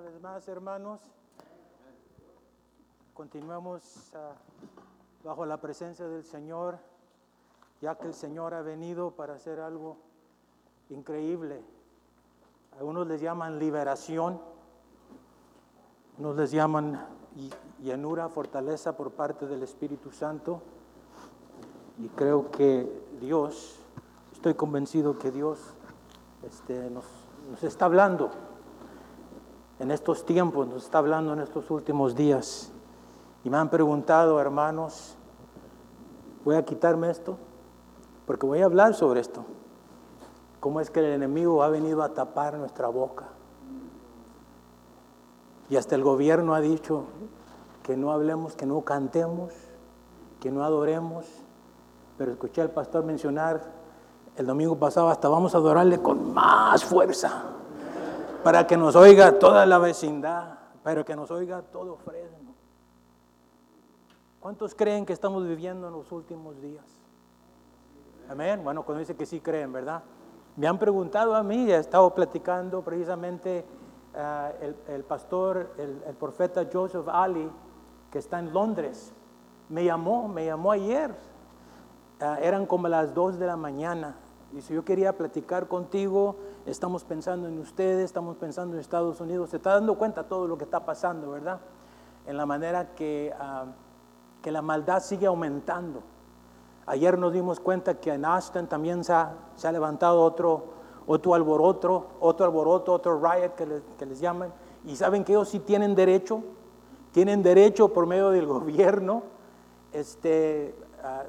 una vez más, hermanos. Continuamos ah, bajo la presencia del Señor, ya que el Señor ha venido para hacer algo increíble. Algunos les llaman liberación, unos les llaman llanura, fortaleza por parte del Espíritu Santo. Y creo que Dios, estoy convencido que Dios este, nos, nos está hablando en estos tiempos, nos está hablando en estos últimos días. Y me han preguntado, hermanos, ¿voy a quitarme esto? Porque voy a hablar sobre esto. ¿Cómo es que el enemigo ha venido a tapar nuestra boca? Y hasta el gobierno ha dicho que no hablemos, que no cantemos, que no adoremos. Pero escuché al pastor mencionar el domingo pasado, hasta vamos a adorarle con más fuerza, para que nos oiga toda la vecindad, para que nos oiga todo Fresno. ¿Cuántos creen que estamos viviendo en los últimos días? Amén. Bueno, cuando dice que sí creen, ¿verdad? Me han preguntado a mí, he estado platicando precisamente ah, el, pastor, el, el, profeta Joseph Ali, que está en Londres, me llamó, me llamó ayer. Ah, eran como las 2 de la mañana. Dice, yo quería platicar contigo, estamos pensando en ustedes, estamos pensando en Estados Unidos. Se está dando cuenta todo lo que está pasando, ¿verdad? En la manera que, ah, que la maldad sigue aumentando. Ayer nos dimos cuenta que en Austin también se ha, levantado otro, otro alboroto, otro alboroto, otro riot que, les llaman. Y saben que ellos sí tienen derecho, tienen derecho por medio del gobierno este, a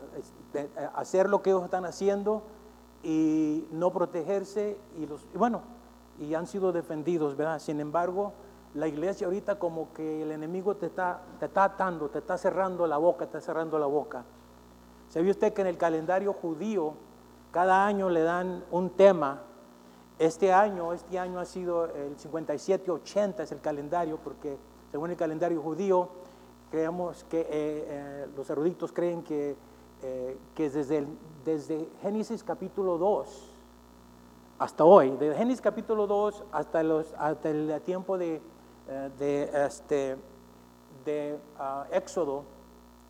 hacer lo que ellos están haciendo y no protegerse y los bueno y han sido defendidos, ¿verdad? Sin embargo, la iglesia ahorita como que el enemigo te está, te está atando, te está cerrando la boca, está cerrando la boca. ¿Sabe usted que en el calendario judío cada año le dan un tema? Este año, este año ha sido el 57-80 es el calendario, porque según el calendario judío, creemos que eh, eh, los eruditos creen que eh, que desde, desde Génesis capítulo 2 hasta hoy, de Génesis capítulo 2 hasta, los, hasta el tiempo de, eh, este, de ah, Éxodo,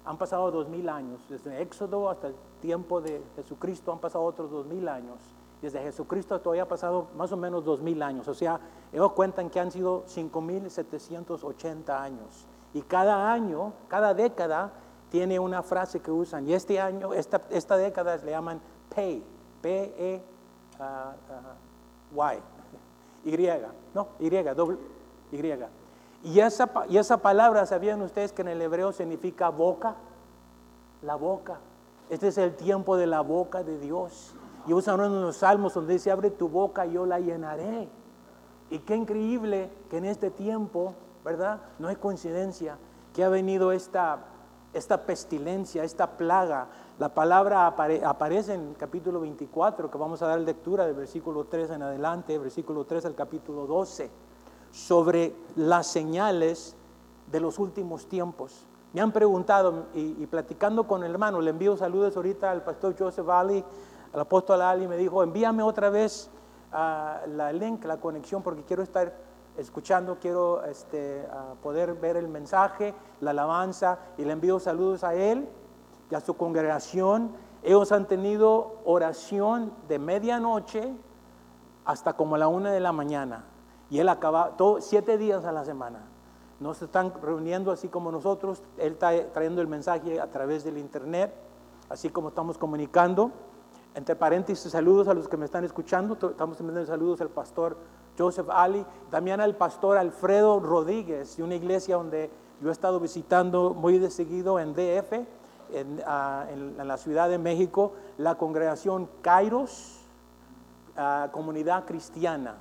han pasado dos mil años. Desde Éxodo hasta el tiempo de Jesucristo han pasado otros dos mil años. Desde Jesucristo todavía ha pasado más o menos dos mil años. O sea, ellos cuentan que han sido 5.780 años. Y cada año, cada década, tiene una frase que usan, y este año, esta, esta década le llaman pay, P-E-Y, Y, no, Y, doble, Y. Y esa, y esa palabra, ¿sabían ustedes que en el hebreo significa boca? La boca. Este es el tiempo de la boca de Dios. Y usan uno de los salmos donde dice, abre tu boca, y yo la llenaré. Y qué increíble que en este tiempo, ¿verdad? No es coincidencia que ha venido esta esta pestilencia, esta plaga. La palabra aparece en el capítulo 24, que vamos a dar lectura del versículo 3 en adelante, versículo 3 al capítulo 12, sobre las señales de los últimos tiempos. Me han preguntado, y, platicando con el hermano, le envío saludos ahorita al pastor Joseph Ali, al apóstol Ali, me dijo, envíame otra vez uh, la link, la conexión, porque quiero estar escuchando, quiero este, poder ver el mensaje, la alabanza y le envío saludos a él y a su congregación. Ellos han tenido oración de medianoche hasta como la una de la mañana y él acaba todo, siete días a la semana. No se están reuniendo así como nosotros, él está trayendo el mensaje a través del internet, así como estamos comunicando. Entre paréntesis, saludos a los que me están escuchando. Estamos enviando saludos al pastor Joseph Ali, también al pastor Alfredo Rodríguez, de una iglesia donde yo he estado visitando muy de seguido en DF, ah, en, la Ciudad de México, la congregación Kairos, ah, comunidad cristiana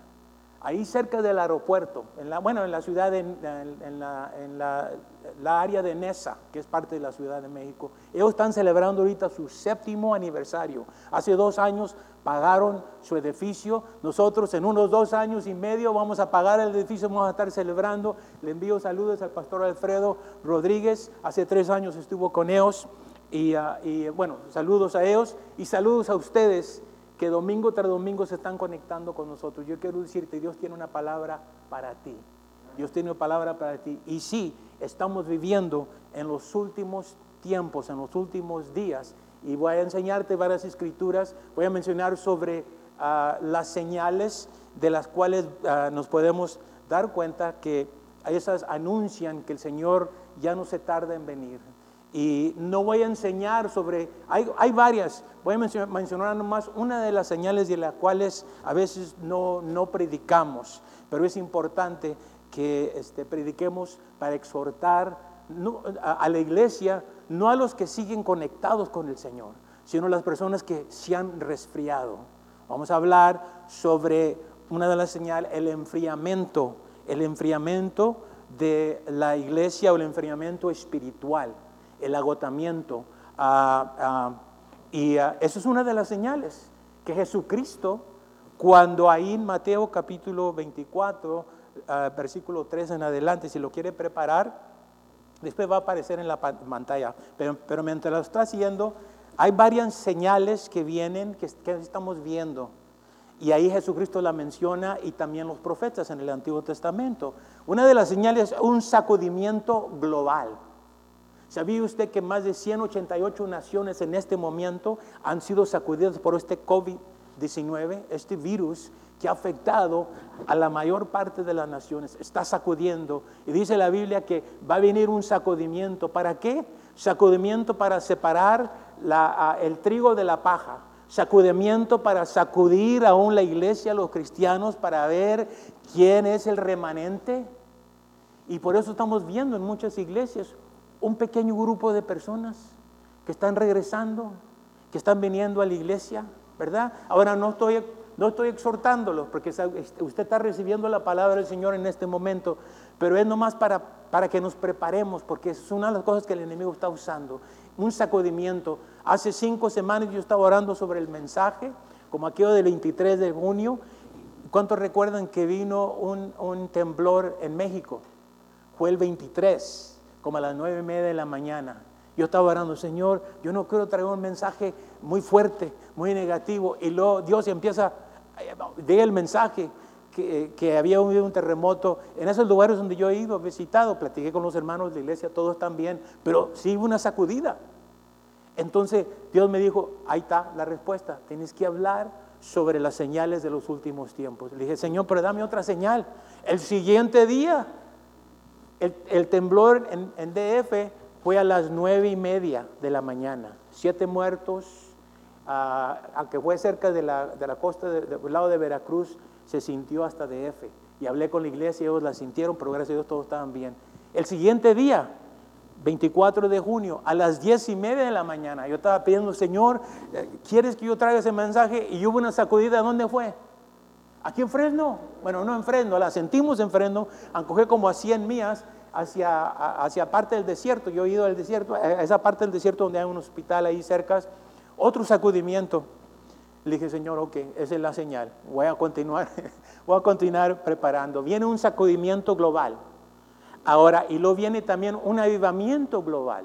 ahí cerca del aeropuerto, en la, bueno, en la ciudad, de, en, la, área de Nesa, que es parte de la Ciudad de México. Ellos están celebrando ahorita su séptimo aniversario. Hace dos años pagaron su edificio. Nosotros en unos dos años y medio vamos a pagar el edificio, vamos a estar celebrando. Le envío saludos al pastor Alfredo Rodríguez. Hace tres años estuvo con ellos. Y, ah, y bueno, saludos a ellos y saludos a ustedes que domingo tras domingo se están conectando con nosotros. Yo quiero decirte, Dios tiene una palabra para ti. Dios tiene palabra para ti. Y sí, estamos viviendo en los últimos tiempos, en los últimos días. Y voy a enseñarte varias escrituras. Voy a mencionar sobre ah, las señales de las cuales ah, nos podemos dar cuenta que esas anuncian que el Señor ya no se tarda en venir. Y no voy a enseñar sobre, hay, hay varias, voy a mencionar, nomás una de las señales de las cuales a veces no, no predicamos, pero es importante que este, prediquemos para exhortar a, la iglesia, no a los que siguen conectados con el Señor, sino a las personas que se han resfriado. Vamos a hablar sobre una de las señales, el enfriamiento, el enfriamiento de la iglesia o el enfriamiento espiritual el agotamiento. Y eso es una de las señales que Jesucristo, cuando ahí en Mateo capítulo 24, versículo 3 en adelante, si lo quiere preparar, después va a aparecer en la pantalla, pero, pero mientras lo está haciendo, hay varias señales que vienen, que, que estamos viendo. Y ahí Jesucristo la menciona y también los profetas en el Antiguo Testamento. Una de las señales es un sacudimiento global. ¿Sabía usted que más de 188 naciones en este momento han sido sacudidas por este COVID-19, este virus que ha afectado a la mayor parte de las naciones? Está sacudiendo. Y dice la Biblia que va a venir un sacudimiento. ¿Para qué? Sacudimiento para separar el trigo de la paja. Sacudimiento para sacudir aún la iglesia, los cristianos, para ver quién es el remanente. Y por eso estamos viendo en muchas iglesias un pequeño grupo de personas que están regresando, que están viniendo a la iglesia, ¿verdad? Ahora no estoy, no estoy exhortándolos, porque usted está recibiendo la palabra del Señor en este momento, pero es nomás para, para que nos preparemos, porque es una de las cosas que el enemigo está usando, un sacudimiento. Hace cinco semanas yo estaba orando sobre el mensaje, como aquello del 23 de junio. ¿Cuántos recuerdan que vino un, un temblor en México? Fue el 23 como a las nueve y media de la mañana. Yo estaba orando, Señor, yo no quiero traer un mensaje muy fuerte, muy negativo. Y luego Dios empieza, de el mensaje que, que había habido un terremoto. En esos lugares donde yo he ido, visitado, platiqué con los hermanos de la iglesia, todos están bien, pero sí hubo una sacudida. Entonces Dios me dijo, ahí está la respuesta, tienes que hablar sobre las señales de los últimos tiempos. Le dije, Señor, pero dame otra señal. El siguiente día el, temblor en, DF fue a las nueve y media de la mañana. Siete muertos, aunque fue cerca de la, costa del lado de Veracruz, se sintió hasta DF. Y hablé con la iglesia y ellos la sintieron, pero gracias a Dios todos estaban bien. El siguiente día, 24 de junio, a las diez y media de la mañana, yo estaba pidiendo, Señor, eh, ¿quieres que yo traiga ese mensaje? Y hubo una sacudida, ¿dónde fue? Aquí en Fresno, bueno, no en Fresno, la sentimos en Fresno, aunque como a 100 mías hacia, hacia parte del desierto. Yo he ido al desierto, a esa parte del desierto donde hay un hospital ahí cerca. Otro sacudimiento. Le dije, Señor, ok, esa es la señal. Voy a continuar, voy a continuar preparando. Viene un sacudimiento global. Ahora, y luego viene también un avivamiento global.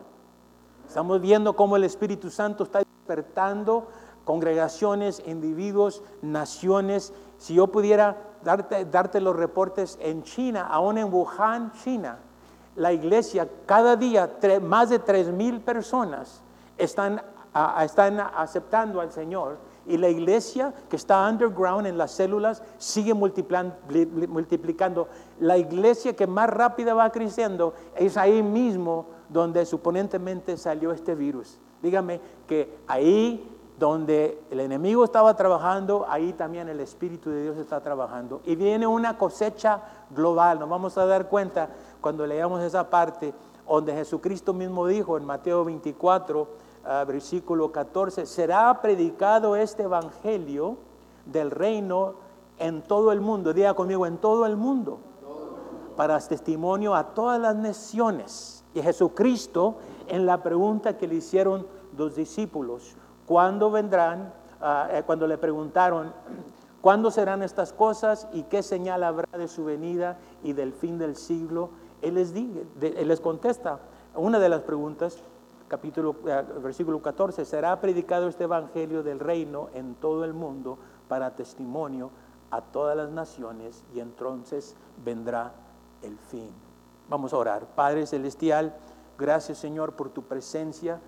Estamos viendo cómo el Espíritu Santo está despertando congregaciones, individuos, naciones. Si yo pudiera darte, darte los reportes en China, aún en Wuhan, China, la iglesia, cada día más de tres mil personas están, están aceptando al Señor y la iglesia que está underground en las células sigue multiplicando. La iglesia que más rápida va creciendo es ahí mismo donde suponentemente salió este virus. Dígame que ahí donde el enemigo estaba trabajando, ahí también el Espíritu de Dios está trabajando. Y viene una cosecha global, nos vamos a dar cuenta cuando leamos esa parte donde Jesucristo mismo dijo en Mateo 24, ah, versículo 14, será predicado este Evangelio del reino en todo el mundo, diga conmigo, en todo el mundo, para testimonio a todas las naciones. Y Jesucristo, en la pregunta que le hicieron los discípulos, ¿Cuándo vendrán? Eh, cuando le preguntaron, ¿cuándo serán estas cosas y qué señal habrá de su venida y del fin del siglo? Él les, él les contesta una de las preguntas, capítulo, eh, versículo 14, será predicado este evangelio del reino en todo el mundo para testimonio a todas las naciones y entonces vendrá el fin. Vamos a orar. Padre Celestial, gracias Señor por tu presencia,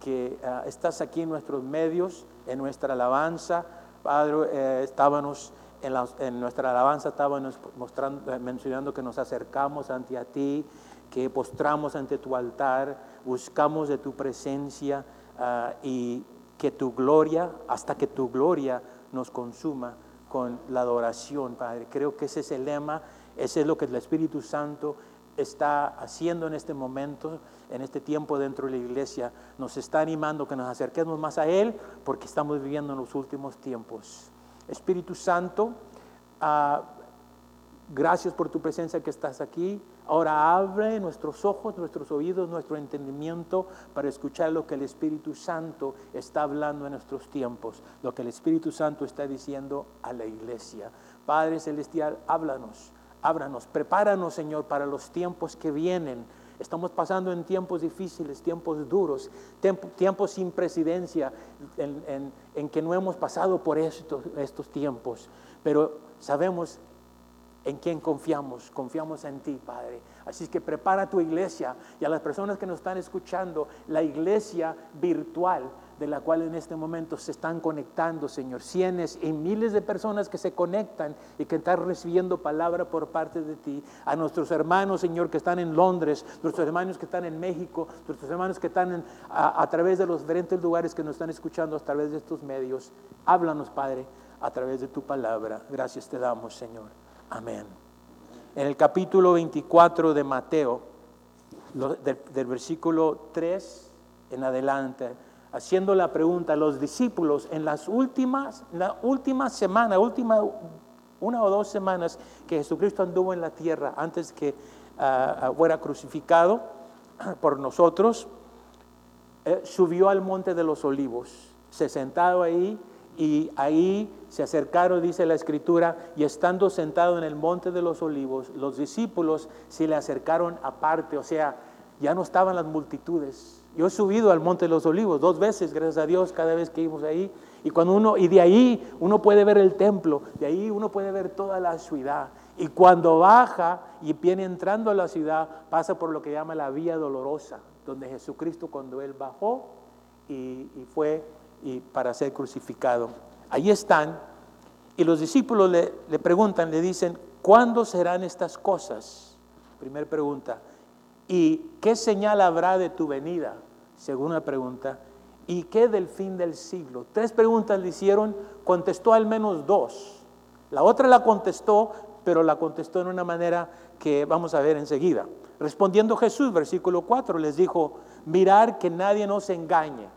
que ah, estás aquí en nuestros medios, en nuestra alabanza. Padre, eh, estábamos en, nuestra alabanza, estábamos mostrando, eh, mencionando que nos acercamos ante ti, que postramos ante tu altar, buscamos de tu presencia ah, y que tu gloria, hasta que tu gloria nos consuma con la adoración, Padre. Creo que ese es el lema, ese es lo que el Espíritu Santo está haciendo en este momento, en este tiempo dentro de la iglesia. Nos está animando que nos acerquemos más a Él porque estamos viviendo en los últimos tiempos. Espíritu Santo, ah, gracias por tu presencia que estás aquí. Ahora abre nuestros ojos, nuestros oídos, nuestro entendimiento para escuchar lo que el Espíritu Santo está hablando en nuestros tiempos, lo que el Espíritu Santo está diciendo a la iglesia. Padre Celestial, háblanos, háblanos, prepáranos, Señor, para los tiempos que vienen. Estamos pasando en tiempos difíciles, tiempos duros, tiempos sin presidencia, en, que no hemos pasado por estos, estos tiempos, pero sabemos en quién confiamos, confiamos en ti, Padre. Así que prepara tu iglesia y a las personas que nos están escuchando, la iglesia virtual de la cual en este momento se están conectando, Señor. Cientos y miles de personas que se conectan y que están recibiendo palabra por parte de ti. A nuestros hermanos, Señor, que están en Londres, nuestros hermanos que están en México, nuestros hermanos que están a, a través de los diferentes lugares que nos están escuchando a través de estos medios. Háblanos, Padre, a través de tu palabra. Gracias te damos, Señor. Amén. En el capítulo 24 de Mateo, del, versículo 3 en adelante, haciendo la pregunta a los discípulos en las últimas, la última semana, última una o dos semanas que Jesucristo anduvo en la tierra antes que ah, ah, fuera crucificado por nosotros, eh, subió al monte de los olivos, se sentado ahí y ahí se acercaron, dice la escritura, y estando sentado en el monte de los olivos, los discípulos se le acercaron aparte, o sea, ya no estaban las multitudes. Yo he subido al monte de los olivos dos veces, gracias a Dios, cada vez que íbamos ahí. Y cuando uno, y de ahí uno puede ver el templo, de ahí uno puede ver toda la ciudad. Y cuando baja y viene entrando a la ciudad, pasa por lo que llama la vía dolorosa, donde Jesucristo cuando él bajó y, fue para ser crucificado. Ahí están y los discípulos le preguntan, le dicen, ¿cuándo serán estas cosas? Primera pregunta. ¿Y qué señal habrá de tu venida? Segunda pregunta. ¿Y qué del fin del siglo? Tres preguntas le hicieron, contestó al menos dos. La otra la contestó, pero la contestó en una manera que vamos a ver enseguida. Respondiendo Jesús, versículo 4, les dijo, mirar que nadie nos engañe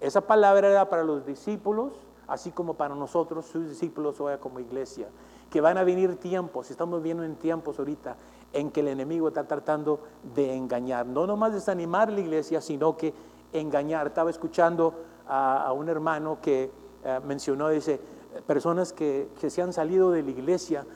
esa palabra era para los discípulos, así como para nosotros, sus discípulos hoy como iglesia, que van a venir tiempos, estamos viendo en tiempos ahorita, en que el enemigo está tratando de engañar, no nomás desanimar la iglesia, sino que engañar. Estaba escuchando a, un hermano que eh, mencionó, dice, personas que, se han salido de la iglesia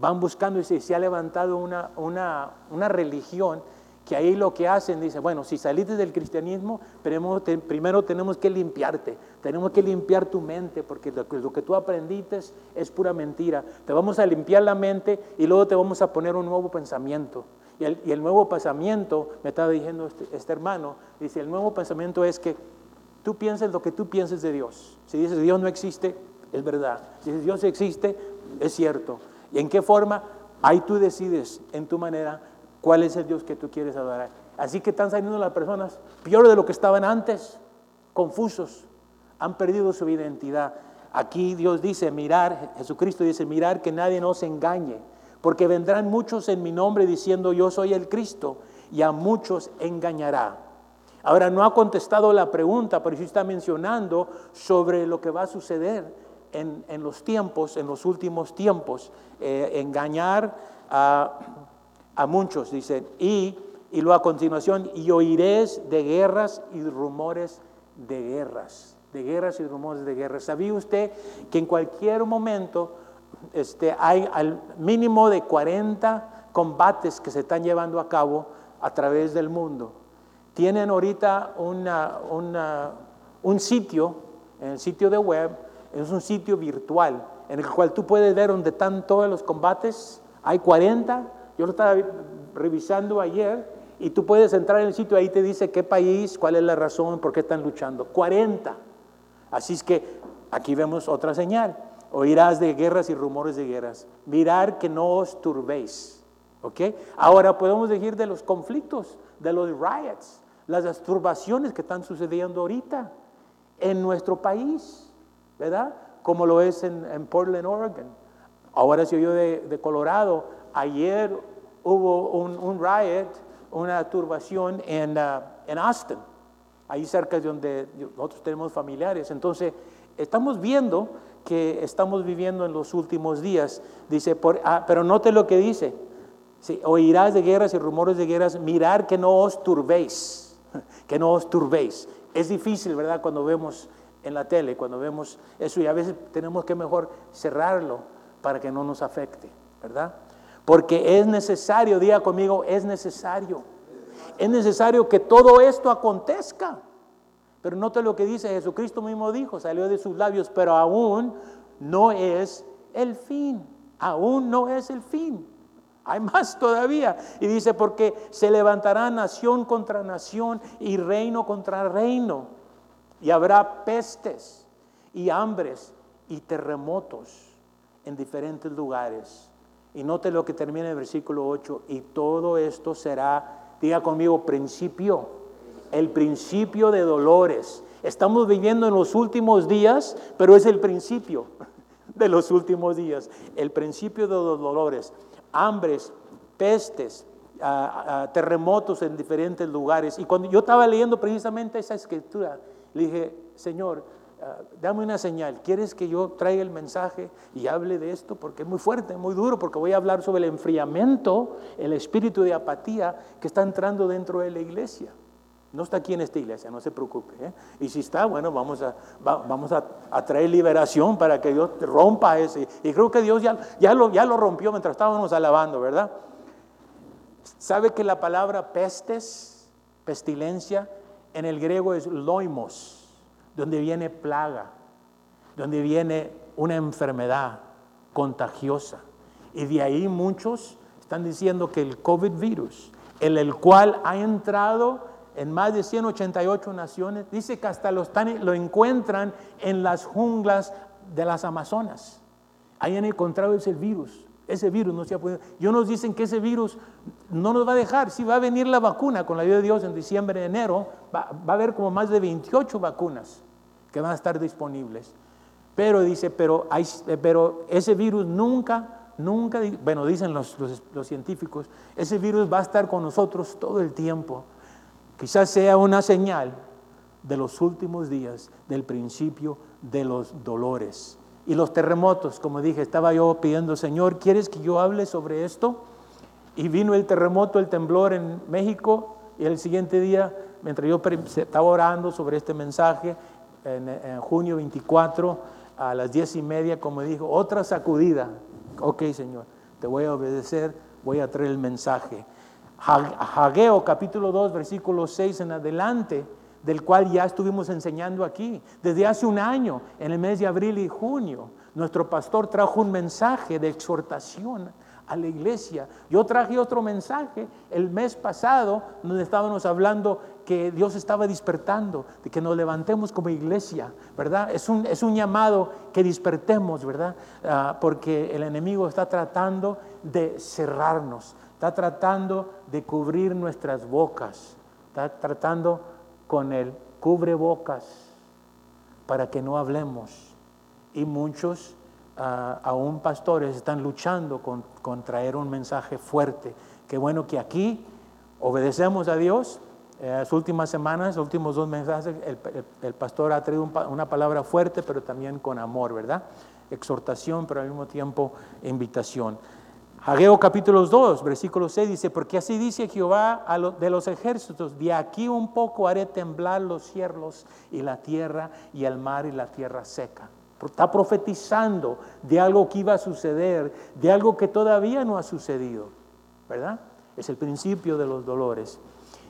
van buscando y se, ha levantado una, una, una religión que ahí lo que hacen, dice, bueno, si saliste del cristianismo, primero tenemos que limpiarte, tenemos que limpiar tu mente, porque lo, que tú aprendiste es pura mentira. Te vamos a limpiar la mente y luego te vamos a poner un nuevo pensamiento. Y el, nuevo pensamiento, me estaba diciendo este, este, hermano, dice, el nuevo pensamiento es que tú pienses lo que tú pienses de Dios. Si dices Dios no existe, es verdad. Si dices Dios existe, es cierto. ¿Y en qué forma? Ahí tú decides en tu manera ¿Cuál es el Dios que tú quieres adorar? Así que están saliendo las personas peor de lo que estaban antes, confusos, han perdido su identidad. Aquí Dios dice, mirar, Jesucristo dice, mirar que nadie nos engañe, porque vendrán muchos en mi nombre diciendo yo soy el Cristo, y a muchos engañará. Ahora no ha contestado la pregunta, pero sí está mencionando sobre lo que va a suceder en, los tiempos, en los últimos tiempos, eh, engañar a a muchos, dice, y, y luego a continuación, y oiréis de guerras y rumores de guerras, de guerras y rumores de guerras. ¿Sabía usted que en cualquier momento este, hay al mínimo de 40 combates que se están llevando a cabo a través del mundo? Tienen ahorita una, un sitio, en el sitio de web, es un sitio virtual en el cual tú puedes ver donde están todos los combates. Hay 40 Yo lo estaba revisando ayer y tú puedes entrar en el sitio, ahí te dice qué país, cuál es la razón, por qué están luchando. 40. Así es que aquí vemos otra señal. Oirás de guerras y rumores de guerras. Mirar que no os turbéis. ¿Ok? Ahora podemos decir de los conflictos, de los riots, las turbaciones que están sucediendo ahorita en nuestro país, ¿verdad? Como lo es en, Portland, Oregon. Ahora se oyó de, de Colorado. Ayer hubo un, riot, una turbación en, uh, en Austin, ahí cerca de donde nosotros tenemos familiares. Entonces, estamos viendo que estamos viviendo en los últimos días. Dice, por, ah, pero note lo que dice. oirás de guerras y rumores de guerras, mirar que no os turbéis, que no os turbéis. Es difícil, ¿verdad? Cuando vemos en la tele, cuando vemos eso y a veces tenemos que mejor cerrarlo para que no nos afecte, ¿verdad? Porque es necesario, diga conmigo, es necesario. Es necesario que todo esto acontezca. Pero note lo que dice Jesucristo mismo dijo, salió de sus labios, pero aún no es el fin. Aún no es el fin. Hay más todavía. Y dice, porque se levantará nación contra nación y reino contra reino. Y habrá pestes y hambres y terremotos en diferentes lugares. Y note lo que termina el versículo 8. Y todo esto será, diga conmigo, principio el principio de dolores. Estamos viviendo en los últimos días, pero es el principio de los últimos días. El principio de los dolores, hambres, pestes, terremotos en diferentes lugares. Y cuando yo estaba leyendo precisamente esa escritura, le dije, Señor, Ah, dame una señal, ¿quieres que yo traiga el mensaje y hable de esto? Porque es muy fuerte, muy duro, porque voy a hablar sobre el enfriamiento, el espíritu de apatía que está entrando dentro de la iglesia. No está aquí en esta iglesia, no se preocupe. ¿eh? Y si está, bueno, vamos a, vamos a, traer liberación para que Dios rompa ese. Y creo que Dios ya, ya, lo, ya lo rompió mientras estábamos alabando, ¿verdad? ¿Sabe que la palabra pestes, pestilencia, en el griego es loimos? Donde viene plaga, donde viene una enfermedad contagiosa. Y de ahí muchos están diciendo que el COVID virus, en el cual ha entrado en más de 188 naciones, dice que hasta lo, lo encuentran en las junglas de las Amazonas. Ahí han encontrado ese virus. Ese virus no se ha podido. Yo nos dicen que ese virus no nos va a dejar. Si va a venir la vacuna con la ayuda de Dios en diciembre, enero, va, va a haber como más de 28 vacunas que van a estar disponibles. Pero dice, pero, ese virus nunca, nunca, bueno, dicen los, los, científicos, ese virus va a estar con nosotros todo el tiempo. Quizás sea una señal de los últimos días, del principio de los dolores. Y los terremotos, como dije, estaba yo pidiendo, Señor, ¿quieres que yo hable sobre esto? Y vino el terremoto, el temblor en México, y el siguiente día, mientras yo estaba orando sobre este mensaje, en, junio 24 a las diez y media, como dijo, otra sacudida. Ok, Señor, te voy a obedecer, voy a traer el mensaje. Hageo capítulo 2, versículo 6 en adelante, del cual ya estuvimos enseñando aquí. Desde hace un año, en el mes de abril y junio, nuestro pastor trajo un mensaje de exhortación a la iglesia. Yo traje otro mensaje el mes pasado donde estábamos hablando que Dios estaba despertando, de que nos levantemos como iglesia, ¿verdad? Es un, es un llamado que despertemos, ¿verdad? Ah, porque el enemigo está tratando de cerrarnos, está tratando de cubrir nuestras bocas, está tratando con el cubre bocas para que no hablemos. Y muchos aún pastores están luchando con, traer un mensaje fuerte. Qué bueno que aquí obedecemos a Dios. En las últimas semanas, los últimos dos mensajes, el, pastor ha traído una palabra fuerte, pero también con amor, ¿verdad? Exhortación, pero al mismo tiempo invitación. Hageo capítulo 2, versículo 6 dice, porque así dice Jehová de los ejércitos, de aquí un poco haré temblar los cielos y la tierra y el mar y la tierra seca. Está profetizando de algo que iba a suceder, de algo que todavía no ha sucedido, ¿verdad? Es el principio de los dolores.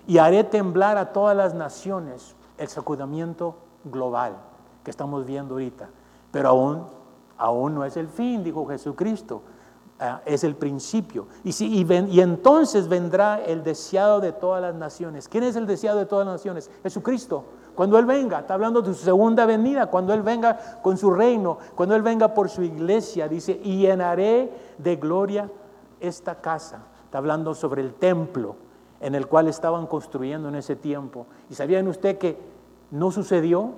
Y haré temblar a todas las naciones el sacudimiento global que estamos viendo ahorita. Pero aún, aún no es el fin, dijo Jesucristo. Ah, es el principio. Y, si, y, entonces vendrá el deseado de todas las naciones. ¿Quién es el deseado de todas las naciones? Jesucristo. Cuando Él venga, está hablando de su segunda venida, cuando Él venga con su reino, cuando Él venga por su iglesia, dice, y llenaré de gloria esta casa. Está hablando sobre el templo en el cual estaban construyendo en ese tiempo. ¿Y sabían usted que no sucedió?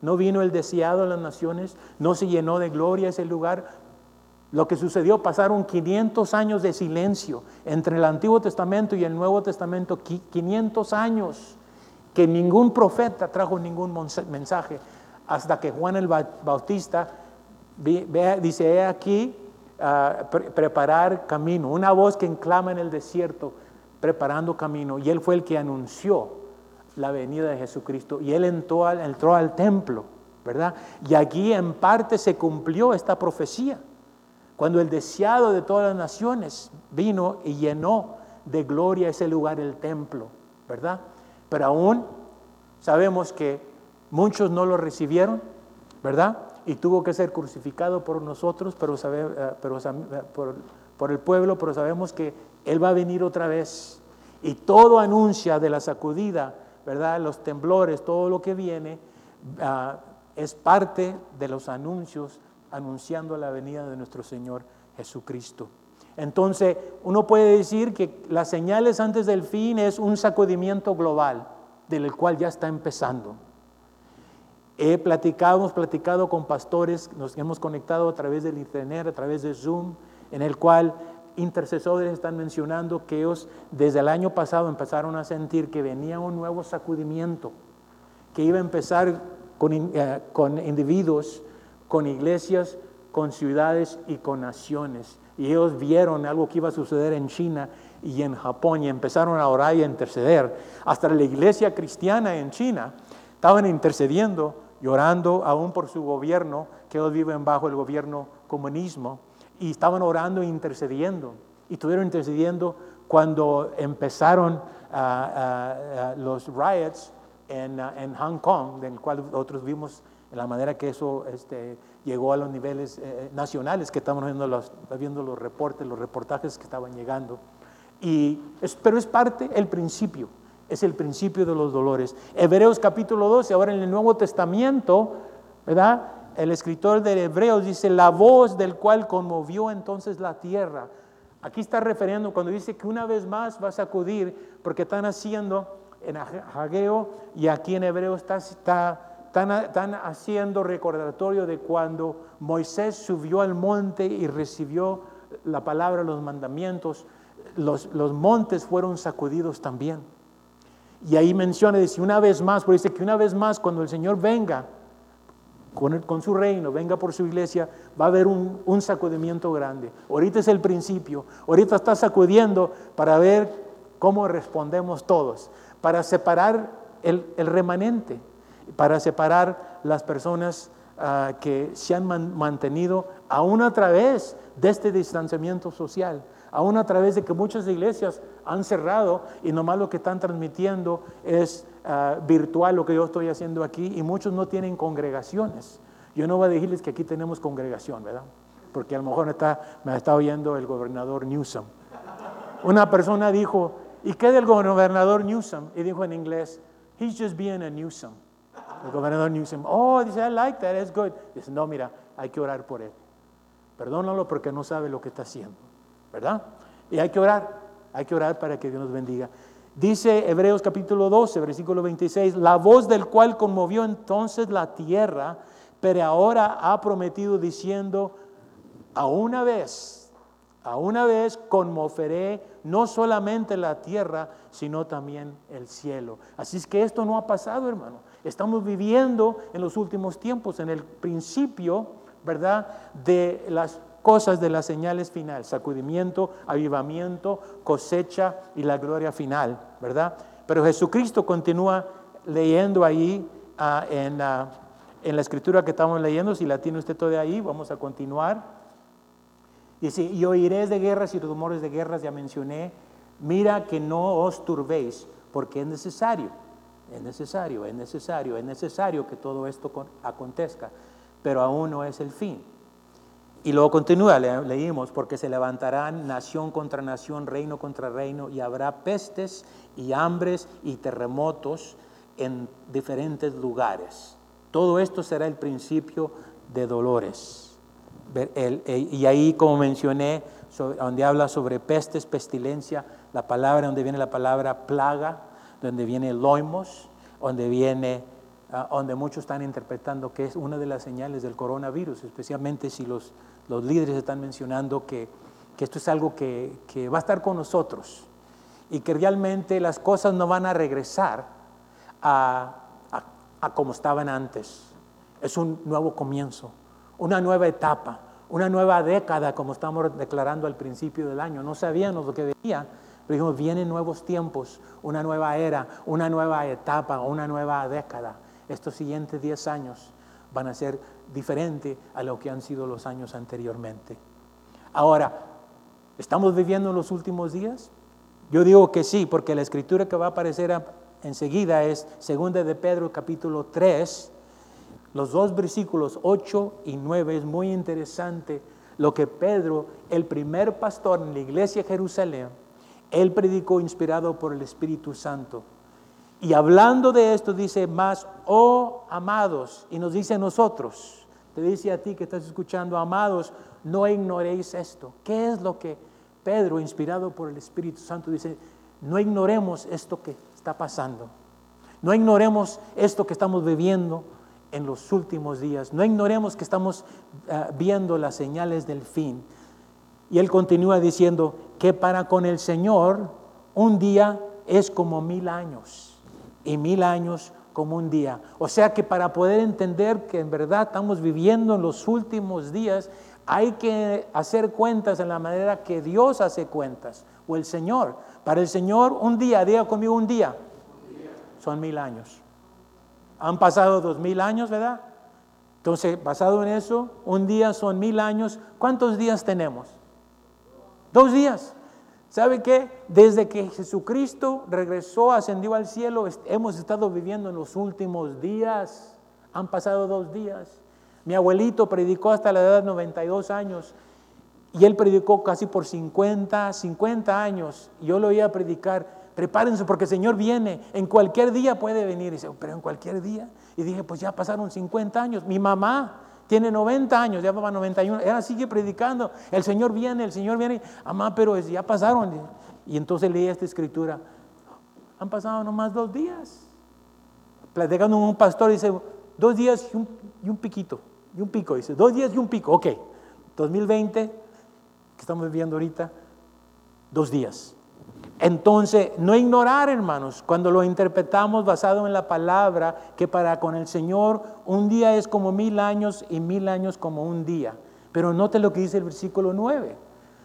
No vino el deseado a las naciones, no se llenó de gloria ese lugar, lo que sucedió, pasaron 500 años de silencio entre el Antiguo Testamento y el Nuevo Testamento, 500 años que ningún profeta trajo ningún mensaje, hasta que Juan el Bautista dice, aquí, ah, preparar camino, una voz que enclama en el desierto, preparando camino, y él fue el que anunció la venida de Jesucristo, y él entró al, entró al templo, ¿verdad? Y aquí en parte se cumplió esta profecía. Cuando el deseado de todas las naciones vino y llenó de gloria ese lugar, el templo, ¿verdad? Pero aún sabemos que muchos no lo recibieron, ¿verdad? Y tuvo que ser crucificado por nosotros, pero, eh, eh, por, por el pueblo, pero sabemos que Él va a venir otra vez. Y todo anuncia de la sacudida, ¿verdad? Los temblores, todo lo que viene, ah, es parte de los anuncios anunciando la venida de nuestro Señor Jesucristo. Entonces, uno puede decir que las señales antes del fin es un sacudimiento global, del cual ya está empezando. He platicado, hemos platicado con pastores, nos hemos conectado a través del internet, a través de Zoom, en el cual intercesores están mencionando que ellos desde el año pasado empezaron a sentir que venía un nuevo sacudimiento, que iba a empezar con, eh, con individuos con iglesias, con ciudades y con naciones. Y ellos vieron algo que iba a suceder en China y en Japón y empezaron a orar y a interceder. Hasta la iglesia cristiana en China estaban intercediendo, llorando aún por su gobierno, que ellos viven bajo el gobierno comunismo, y estaban orando e intercediendo. Y estuvieron intercediendo cuando empezaron los riots en, en Hong Kong, del cual otros vimos la manera que eso este, llegó a los niveles eh, eh, nacionales que estamos viendo los, viendo los reportes, los reportajes que estaban llegando. Y pero es parte, el principio, es el principio de los dolores. Hebreos capítulo 12, ahora en el Nuevo Testamento, ¿verdad? El escritor de Hebreos dice, la voz del cual conmovió entonces la tierra. Aquí está refiriendo cuando dice que una vez más va a sacudir, porque están haciendo en Hageo y aquí en Hebreo está, está están, haciendo recordatorio de cuando Moisés subió al monte y recibió la palabra, los mandamientos, los, montes fueron sacudidos también. Y ahí menciona, dice una vez más, porque dice que una vez más cuando el Señor venga con, con su reino, venga por su iglesia, va a haber un, sacudimiento grande. Ahorita es el principio, ahorita está sacudiendo para ver cómo respondemos todos, para separar el, el remanente para separar las personas ah, que se han mantenido aún a través de este distanciamiento social, aún a través de que muchas iglesias han cerrado y nomás lo que están transmitiendo es ah, virtual lo que yo estoy haciendo aquí y muchos no tienen congregaciones. Yo no voy a decirles que aquí tenemos congregación, ¿verdad? Porque a lo mejor está, me está oyendo el gobernador Newsom. Una persona dijo, ¿y qué del gobernador Newsom? Y dijo en inglés, he's just being a Newsom. El gobernador Newsom, oh, dice, I like that, it's good. Dice, no, mira, hay que orar por él. Perdónalo porque no sabe lo que está haciendo, ¿verdad? Y hay que orar, hay que orar para que Dios nos bendiga. Dice Hebreos capítulo 12, versículo 26, la voz del cual conmovió entonces la tierra, pero ahora ha prometido diciendo, a una vez, a una vez conmoveré no solamente la tierra, sino también el cielo. Así es que esto no ha pasado, hermano. Estamos viviendo en los últimos tiempos, en el principio, ¿verdad?, de las cosas de las señales finales, sacudimiento, avivamiento, cosecha y la gloria final, ¿verdad? Pero Jesucristo continúa leyendo ahí ah, en, en, la escritura que estamos leyendo, si la tiene usted todavía ahí, vamos a continuar. Dice, y oiréis de guerras y rumores de guerras, ya mencioné, mira que no os turbéis, porque es necesario es necesario, es necesario, es necesario que todo esto acontezca, pero aún no es el fin. Y luego continúa, leímos, porque se levantarán nación contra nación, reino contra reino, y habrá pestes y hambres y terremotos en diferentes lugares. Todo esto será el principio de dolores. y ahí, como mencioné, donde habla sobre pestes, pestilencia, la palabra, donde viene la palabra plaga, donde viene loimos, donde viene, ah, donde muchos están interpretando que es una de las señales del coronavirus, especialmente si los, los líderes están mencionando que, que esto es algo que, que va a estar con nosotros y que realmente las cosas no van a regresar a, a, a como estaban antes. Es un nuevo comienzo, una nueva etapa, una nueva década, como estamos declarando al principio del año. No sabíamos lo que venía, pero dijimos, vienen nuevos tiempos, una nueva era, una nueva etapa, una nueva década. Estos siguientes 10 años van a ser diferentes a lo que han sido los años anteriormente. Ahora, ¿estamos viviendo en los últimos días? Yo digo que sí, porque la escritura que va a aparecer enseguida es segunda de Pedro capítulo 3, los dos versículos 8 y 9 es muy interesante lo que Pedro, el primer pastor en la iglesia de Jerusalén, él predicó inspirado por el Espíritu Santo. Y hablando de esto dice más, oh amados, y nos dice a nosotros, te dice a ti que estás escuchando, amados, no ignoréis esto. ¿Qué es lo que Pedro, inspirado por el Espíritu Santo, dice? No ignoremos esto que está pasando. No ignoremos esto que estamos viviendo en los últimos días. No ignoremos que estamos eh, viendo las señales del fin. Y él continúa diciendo que para con el Señor un día es como mil años y mil años como un día. O sea que para poder entender que en verdad estamos viviendo en los últimos días, hay que hacer cuentas en la manera que Dios hace cuentas, o el Señor. Para el Señor un día, diga conmigo un día, son mil años. Han pasado dos mil años, ¿verdad? Entonces, basado en eso, un día son mil años. ¿Cuántos días tenemos? Dos días. ¿Sabe qué? Desde que Jesucristo regresó, ascendió al cielo, hemos estado viviendo en los últimos días. Han pasado dos días. Mi abuelito predicó hasta la edad de 92 años y él predicó casi por 50, 50 años. Yo lo oía predicar prepárense porque el Señor viene, en cualquier día puede venir. Y dice, pero en cualquier día. Y dije, pues ya pasaron 50 años. Mi mamá tiene 90 años, ya va 91. Ella sigue predicando, el Señor viene, el Señor viene. Mamá, pero ya pasaron. Y entonces leí esta escritura. Han pasado nomás dos días. Platicando un pastor, dice, dos días y un, y un piquito, y un pico. Dice, dos días y un pico. Ok, 2020, que estamos viviendo ahorita, dos días. Entonces, no ignorar, hermanos, cuando lo interpretamos basado en la palabra, que para con el Señor un día es como mil años y mil años como un día. Pero note lo que dice el versículo 9.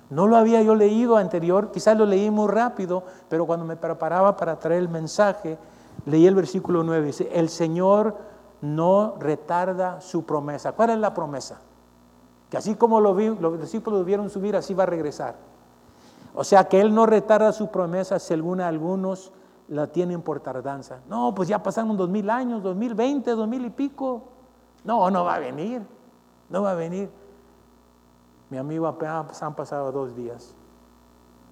No lo había yo leído anterior, quizás lo leí muy rápido, pero cuando me preparaba para traer el mensaje, leí el versículo 9. Dice, el Señor no retarda su promesa. ¿Cuál es la promesa? Que así como los discípulos lo vieron subir, así va a regresar. O sea que Él no retarda su promesa alguna, algunos la tienen por tardanza. No, pues ya pasaron dos mil años, dos mil veinte, dos mil y pico. No, no va a venir, no va a venir. Mi amigo apenas han pasado dos días,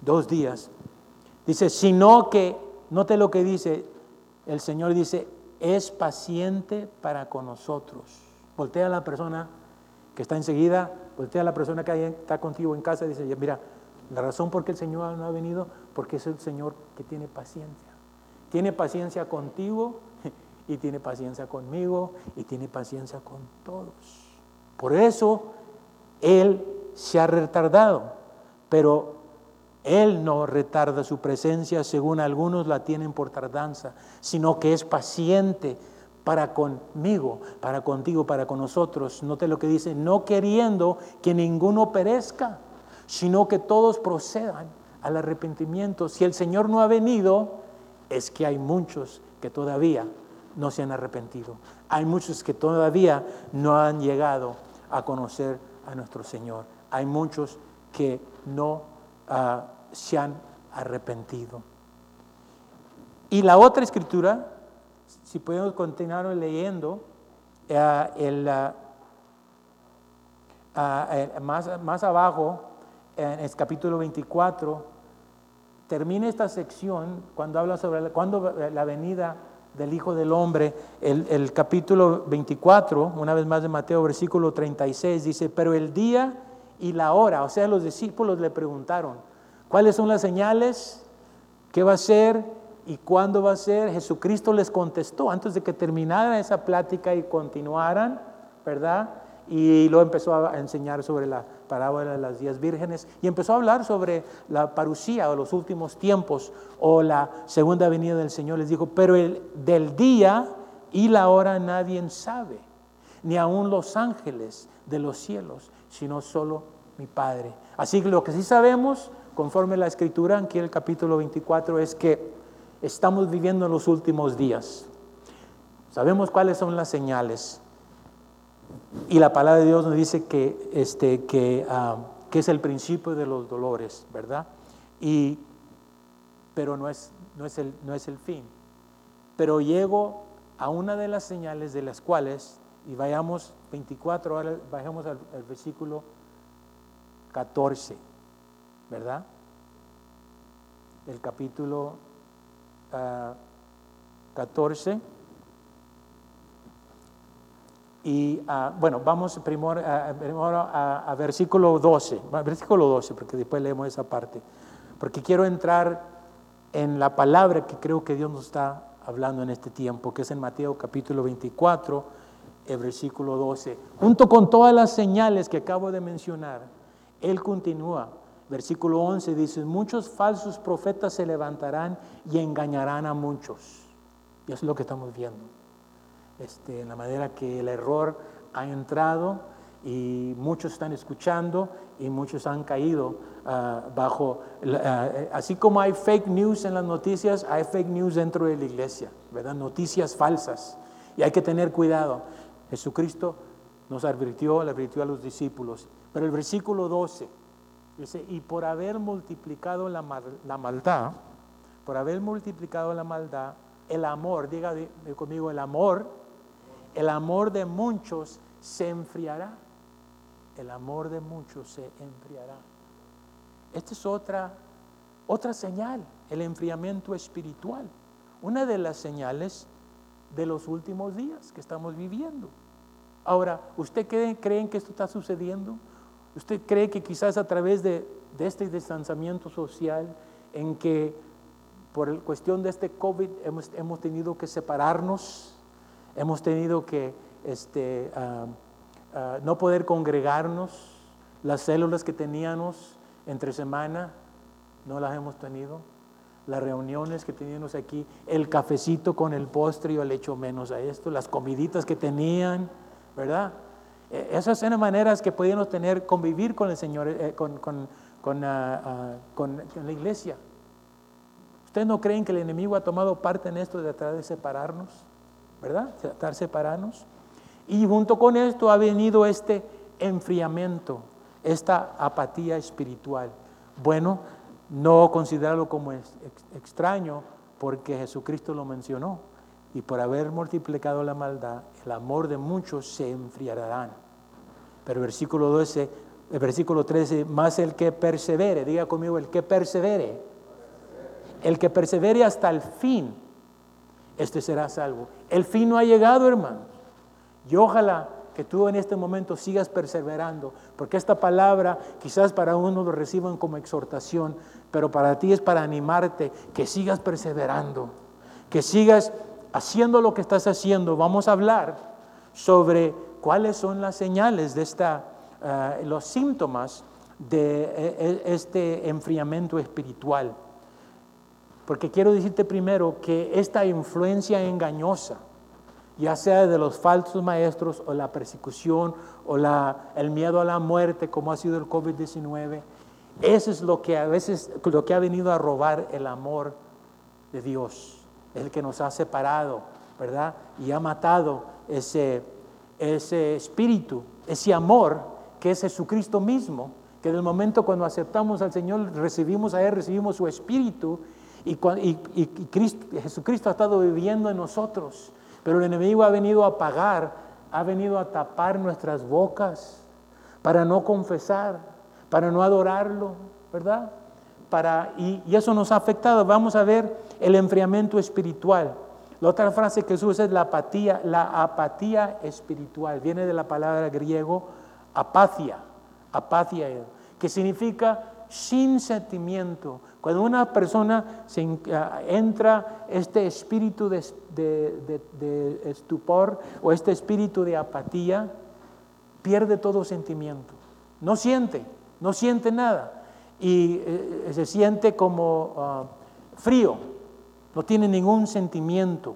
dos días. Dice, sino que, note lo que dice, el Señor dice, es paciente para con nosotros. Voltea a la persona que está enseguida, voltea a la persona que está contigo en casa y dice, mira, la razón por qué el Señor no ha venido, porque es el Señor que tiene paciencia. Tiene paciencia contigo y tiene paciencia conmigo y tiene paciencia con todos. Por eso Él se ha retardado, pero Él no retarda su presencia según algunos la tienen por tardanza, sino que es paciente para conmigo, para contigo, para con nosotros. Note lo que dice, no queriendo que ninguno perezca sino que todos procedan al arrepentimiento. Si el Señor no ha venido, es que hay muchos que todavía no se han arrepentido. Hay muchos que todavía no han llegado a conocer a nuestro Señor. Hay muchos que no ah, se han arrepentido. Y la otra escritura, si podemos continuar leyendo, el, ah, ah, eh, más, más abajo, en el capítulo 24, termina esta sección cuando habla sobre la, cuando la venida del Hijo del Hombre, el, el, capítulo 24, una vez más de Mateo, versículo 36, dice, pero el día y la hora, o sea, los discípulos le preguntaron, ¿cuáles son las señales? ¿Qué va a ser? ¿Y cuándo va a ser? Jesucristo les contestó antes de que terminara esa plática y continuaran, ¿verdad? Y lo empezó a enseñar sobre la parábola de las diez vírgenes y empezó a hablar sobre la parucía o los últimos tiempos o la segunda venida del Señor. Les dijo, pero el, del día y la hora nadie sabe, ni aun los ángeles de los cielos, sino solo mi Padre. Así que lo que sí sabemos, conforme la escritura, aquí el capítulo 24, es que estamos viviendo en los últimos días. Sabemos cuáles son las señales. Y la palabra de Dios nos dice que, este, que, ah, que es el principio de los dolores, ¿verdad? Y, pero no es, no, es el, no es el fin. Pero llego a una de las señales de las cuales, y vayamos 24, ahora bajemos al, versículo 14, ¿verdad? El capítulo 14. Ah, y ah, bueno, vamos primero, a, a, versículo 12, versículo 12, porque después leemos esa parte, porque quiero entrar en la palabra que creo que Dios nos está hablando en este tiempo, que es en Mateo capítulo 24, el versículo 12. Junto con todas las señales que acabo de mencionar, Él continúa. Versículo 11 dice, muchos falsos profetas se levantarán y engañarán a muchos. Y eso es lo que estamos viendo. Este, en la manera que el error ha entrado y muchos están escuchando y muchos han caído ah, bajo, ah, así como hay fake news en las noticias, hay fake news dentro de la iglesia, ¿verdad? Noticias falsas. Y hay que tener cuidado. Jesucristo nos advirtió, le advirtió a los discípulos. Pero el versículo 12 dice, y por haber multiplicado la, la maldad, por haber multiplicado la maldad, el amor, diga conmigo, el amor el amor de muchos se enfriará. El amor de muchos se enfriará. Esta es otra, otra señal, el enfriamiento espiritual. Una de las señales de los últimos días que estamos viviendo. Ahora, ¿usted cree, que esto está sucediendo? ¿Usted cree que quizás a través de, este distanciamiento social en que por cuestión de este COVID hemos tenido que separarnos? Hemos tenido que este, ah, ah, no poder congregarnos, las células que teníamos entre semana, no las hemos tenido. Las reuniones que teníamos aquí, el cafecito con el postre, yo le echo menos a esto, las comiditas que tenían, ¿verdad? E, esas eran maneras que podíamos tener, convivir con el Señor, eh, con, con, ah, con, la iglesia. ¿Ustedes no creen que el enemigo ha tomado parte en esto de tratar de separarnos? ¿Verdad? Estar separados. Y junto con esto ha venido este enfriamiento, esta apatía espiritual. Bueno, no considerarlo como extraño porque Jesucristo lo mencionó. Y por haber multiplicado la maldad, el amor de muchos se enfriarán. Pero versículo 12, el versículo 13, más el que persevere, diga conmigo, el que persevere, el que persevere hasta el fin, este será salvo. El fin no ha llegado, hermano. Y ojalá que tú en este momento sigas perseverando, porque esta palabra quizás para uno lo reciban como exhortación, pero para ti es para animarte que sigas perseverando, que sigas haciendo lo que estás haciendo. Vamos a hablar sobre cuáles son las señales de esta, eh, los síntomas de eh, eh, este enfriamiento espiritual. Porque quiero decirte primero que esta influencia engañosa, ya sea de los falsos maestros o la persecución o la, el miedo a la muerte, como ha sido el COVID-19, eso es lo que a veces lo que ha venido a robar el amor de Dios, el que nos ha separado, ¿verdad? Y ha matado ese, ese espíritu, ese amor que es Jesucristo mismo, que en el momento cuando aceptamos al Señor, recibimos a Él, recibimos su espíritu y, Jesucristo ha estado viviendo en nosotros, pero el enemigo ha venido a apagar, ha venido a tapar nuestras bocas para no confesar, para no adorarlo, ¿verdad? Para, y, y eso nos ha afectado. Vamos a ver el enfriamiento espiritual. La otra frase que se usa es la apatía, la apatía espiritual. Viene de la palabra griego apatia, apatia, que significa sin sentimiento. Cuando una persona ah, entra este espíritu de, estupor o este espíritu de apatía, pierde todo sentimiento. No siente, no siente nada. Y eh, se siente como ah, frío, no tiene ningún sentimiento.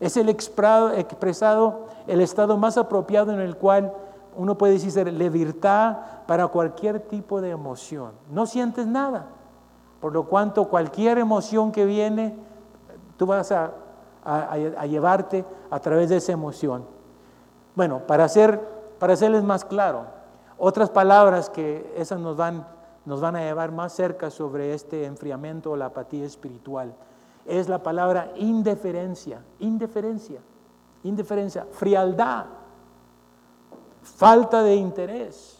Es el expresado, el estado más apropiado en el cual uno puede decir libertad para cualquier tipo de emoción. No sientes nada. Por lo cuanto cualquier emoción que viene, tú vas a, llevarte a través de esa emoción. Bueno, para, hacer, para hacerles más claro, otras palabras que esas nos van, nos van a llevar más cerca sobre este enfriamiento o la apatía espiritual es la palabra indiferencia, indiferencia, indiferencia, frialdad, falta de interés,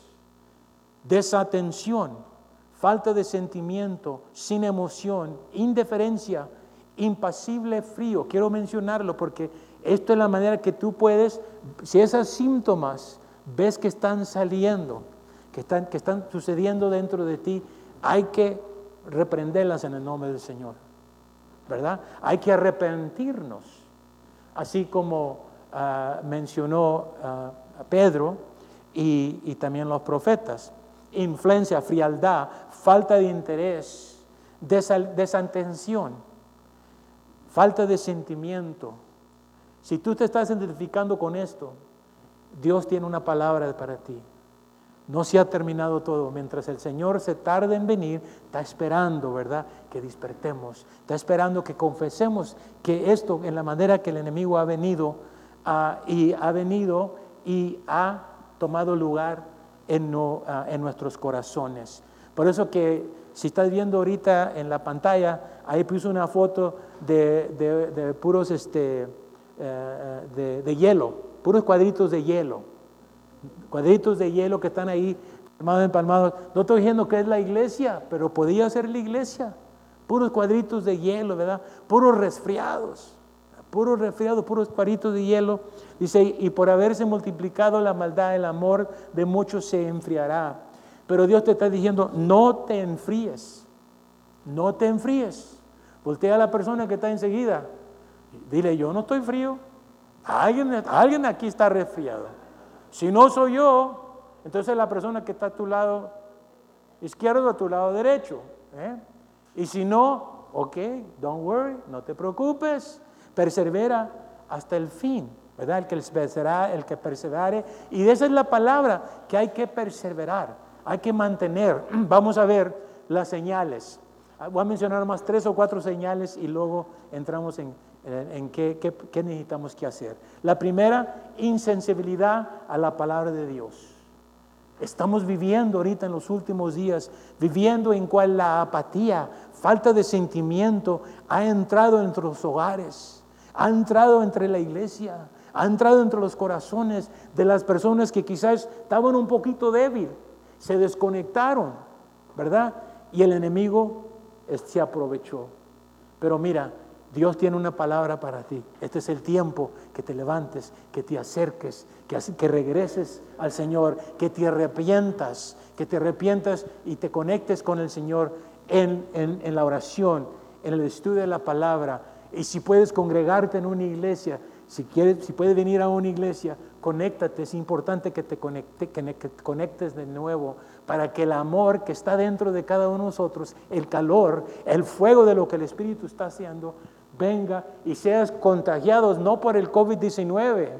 desatención, falta de sentimiento, sin emoción, indiferencia, impasible, frío. Quiero mencionarlo porque esto es la manera que tú puedes, si esos síntomas ves que están saliendo, que están, que están sucediendo dentro de ti, hay que reprenderlas en el nombre del Señor. ¿Verdad? Hay que arrepentirnos, así como ah, mencionó ah, Pedro y, también los profetas. Influencia, frialdad, falta de interés, desatención, falta de sentimiento. Si tú te estás identificando con esto, Dios tiene una palabra para ti. No se ha terminado todo. Mientras el Señor se tarda en venir, está esperando, ¿verdad? Que despertemos. Está esperando que confesemos que esto, en la manera que el enemigo ha venido, ah, y ha venido y ha tomado lugar en, ah, en nuestros corazones. Por eso que si estás viendo ahorita en la pantalla, ahí puse una foto de, puros este, eh, de, de, hielo, puros cuadritos de hielo, cuadritos de hielo que están ahí empalmados, empalmados. No estoy diciendo que es la iglesia, pero podía ser la iglesia. Puros cuadritos de hielo, ¿verdad? Puros resfriados puro resfriado, puros cuaritos de hielo. Dice, y por haberse multiplicado la maldad, el amor de muchos se enfriará. Pero Dios te está diciendo, no te enfríes, no te enfríes. Voltea a la persona que está enseguida. Dile, yo no estoy frío. Alguien, alguien aquí está resfriado. Si no soy yo, entonces la persona que está a tu lado izquierdo, a tu lado derecho. ¿eh? Y si no, ok, don't worry, no te preocupes persevera hasta el fin, ¿verdad? El que persevera, el que persevere. Y esa es la palabra, que hay que perseverar, hay que mantener. Vamos a ver las señales. Ah, voy a mencionar más tres o cuatro señales y luego entramos en, en qué, qué, necesitamos que hacer. La primera, insensibilidad a la palabra de Dios. Estamos viviendo ahorita en los últimos días, viviendo en cual la apatía, falta de sentimiento ha entrado entre los hogares ha entrado entre la iglesia, ha entrado entre los corazones de las personas que quizás estaban un poquito débil, se desconectaron, ¿verdad? Y el enemigo se aprovechó. Pero mira, Dios tiene una palabra para ti. Este es el tiempo que te levantes, que te acerques, que, que regreses al Señor, que te arrepientas, que te arrepientas y te conectes con el Señor en, en la oración, en el estudio de la palabra, y si puedes congregarte en una iglesia, si, quieres, si puedes venir a una iglesia, conéctate. Es importante que te, conecte, que conectes de nuevo para que el amor que está dentro de cada uno de nosotros, el calor, el fuego de lo que el Espíritu está haciendo, venga y seas contagiados no por el COVID-19,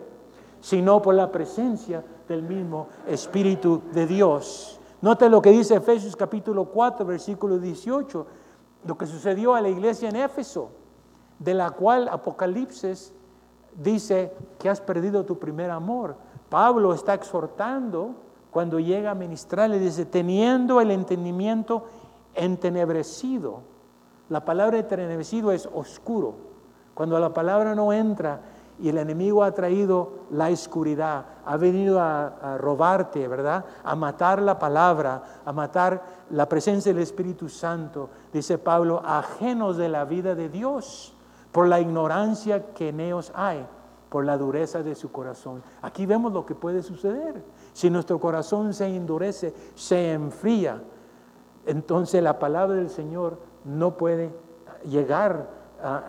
sino por la presencia del mismo Espíritu de Dios. Note lo que dice Efesios capítulo 4, versículo 18, lo que sucedió a la iglesia en Éfeso de la cual Apocalipsis dice que has perdido tu primer amor. Pablo está exhortando cuando llega a ministrar, le dice, teniendo el entendimiento entenebrecido. La palabra entenebrecido es oscuro. Cuando la palabra no entra y el enemigo ha traído la oscuridad, ha venido a, robarte, ¿verdad? A matar la palabra, a matar la presencia del Espíritu Santo, dice Pablo, ajenos de la vida de Dios, por la ignorancia que en ellos hay, por la dureza de su corazón. Aquí vemos lo que puede suceder. Si nuestro corazón se endurece, se enfría, entonces la palabra del Señor no puede llegar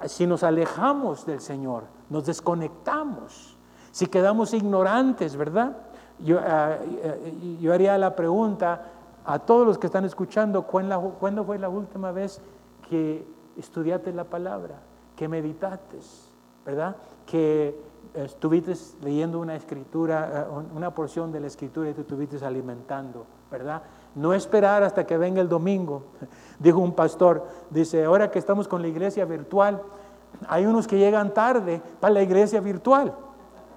si nos alejamos del Señor nos desconectamos, si quedamos ignorantes, ¿verdad? Yo, ah, eh, yo haría la pregunta a todos los que están escuchando, ¿cuándo fue la última vez que estudiaste la palabra, que meditaste, ¿verdad? Que estuviste leyendo una escritura, eh, una porción de la escritura y te estuviste alimentando, ¿verdad? No esperar hasta que venga el domingo. Dijo un pastor, dice, ahora que estamos con la iglesia virtual, hay unos que llegan tarde para la iglesia virtual.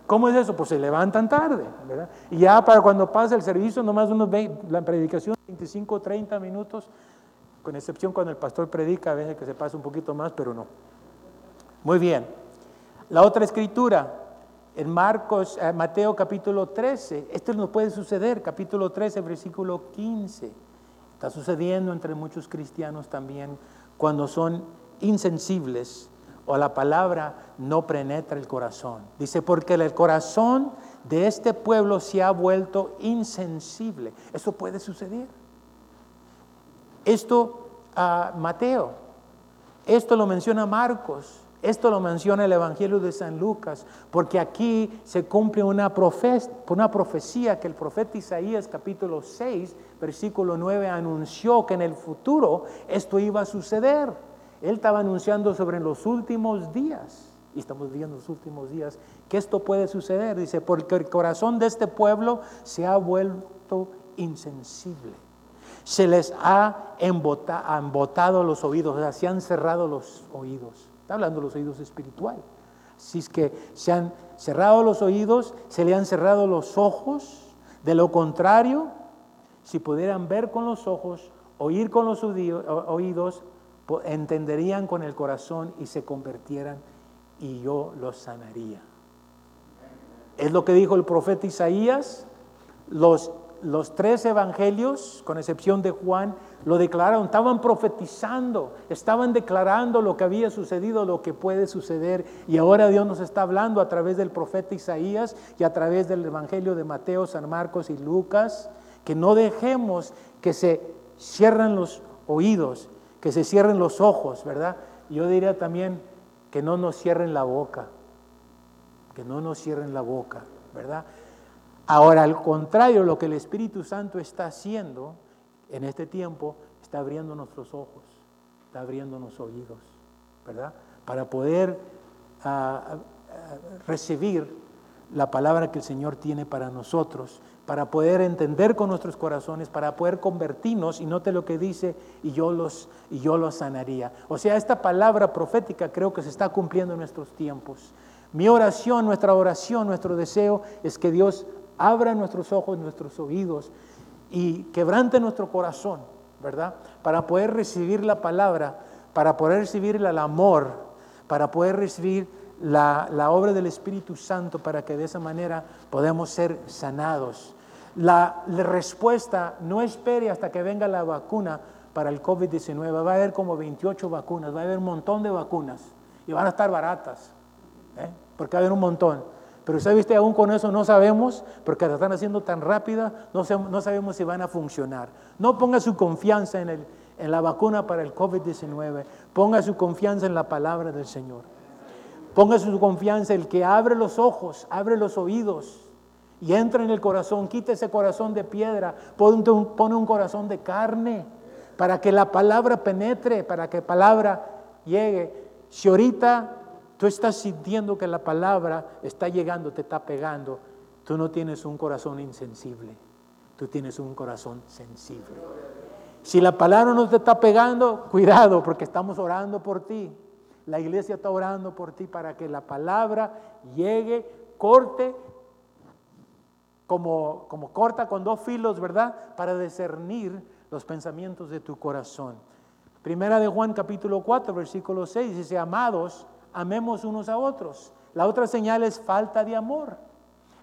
¿Cómo es eso? Pues se levantan tarde, ¿verdad? Y ya para cuando pasa el servicio, nomás unos 20, la predicación 25, 30 minutos, con excepción cuando el pastor predica, a veces que se pasa un poquito más, pero no. Muy bien. La otra escritura, en Marcos, eh, Mateo capítulo 13, esto no puede suceder, capítulo 13, versículo 15. Está sucediendo entre muchos cristianos también cuando son insensibles o la palabra no penetra el corazón. Dice, porque el corazón de este pueblo se ha vuelto insensible. Eso puede suceder. Esto a Mateo, esto lo menciona Marcos, esto lo menciona el Evangelio de San Lucas, porque aquí se cumple una, profecía que el profeta Isaías capítulo 6, versículo 9 anunció que en el futuro esto iba a suceder. Él estaba anunciando sobre los últimos días, y estamos viendo los últimos días, que esto puede suceder. Dice, porque el corazón de este pueblo se ha vuelto insensible. Se les ha embotado los oídos, o sea, se han cerrado los oídos. Está hablando de los oídos espirituales. Así es que se han cerrado los oídos, se le han cerrado los ojos. De lo contrario, si pudieran ver con los ojos, oír con los oídos, entenderían con el corazón y se convirtieran y yo los sanaría. Es lo que dijo el profeta Isaías. Los, los tres evangelios, con excepción de Juan, lo declararon, estaban profetizando, estaban declarando lo que había sucedido, lo que puede suceder. Y ahora Dios nos está hablando a través del profeta Isaías y a través del evangelio de Mateo, San Marcos y Lucas, que no dejemos que se cierren los oídos que se cierren los ojos, ¿verdad? Yo diría también que no nos cierren la boca, que no nos cierren la boca, ¿verdad? Ahora, al contrario, lo que el Espíritu Santo está haciendo en este tiempo, está abriendo nuestros ojos, está abriendo los oídos, ¿verdad? Para poder ah, ah, recibir la palabra que el Señor tiene para nosotros para poder entender con nuestros corazones, para poder convertirnos, y note lo que dice, y yo los, y yo los sanaría. O sea, esta palabra profética creo que se está cumpliendo en nuestros tiempos. Mi oración, nuestra oración, nuestro deseo es que Dios abra nuestros ojos, nuestros oídos y quebrante nuestro corazón, ¿verdad? Para poder recibir la palabra, para poder recibir el amor, para poder recibir la, la, obra del Espíritu Santo para que de esa manera podamos ser sanados. La, respuesta, no espere hasta que venga la vacuna para el COVID-19. Va a haber como 28 vacunas, va a haber un montón de vacunas y van a estar baratas, ¿eh? porque va a haber un montón. Pero usted viste, aún con eso no sabemos, porque la están haciendo tan rápida, no, sabemos si van a funcionar. No ponga su confianza en, el, en la vacuna para el COVID-19, ponga su confianza en la palabra del Señor. Ponga su confianza en el que abre los ojos, abre los oídos, y entra en el corazón, quita ese corazón de piedra, pone un, corazón de carne para que la palabra penetre, para que la palabra llegue. Si ahorita tú estás sintiendo que la palabra está llegando, te está pegando, tú no tienes un corazón insensible, tú tienes un corazón sensible. Si la palabra no te está pegando, cuidado, porque estamos orando por ti. La iglesia está orando por ti para que la palabra llegue, corte como, como corta con dos filos, ¿verdad? Para discernir los pensamientos de tu corazón. Primera de Juan capítulo 4, versículo 6 dice, amados, amemos unos a otros. La otra señal es falta de amor.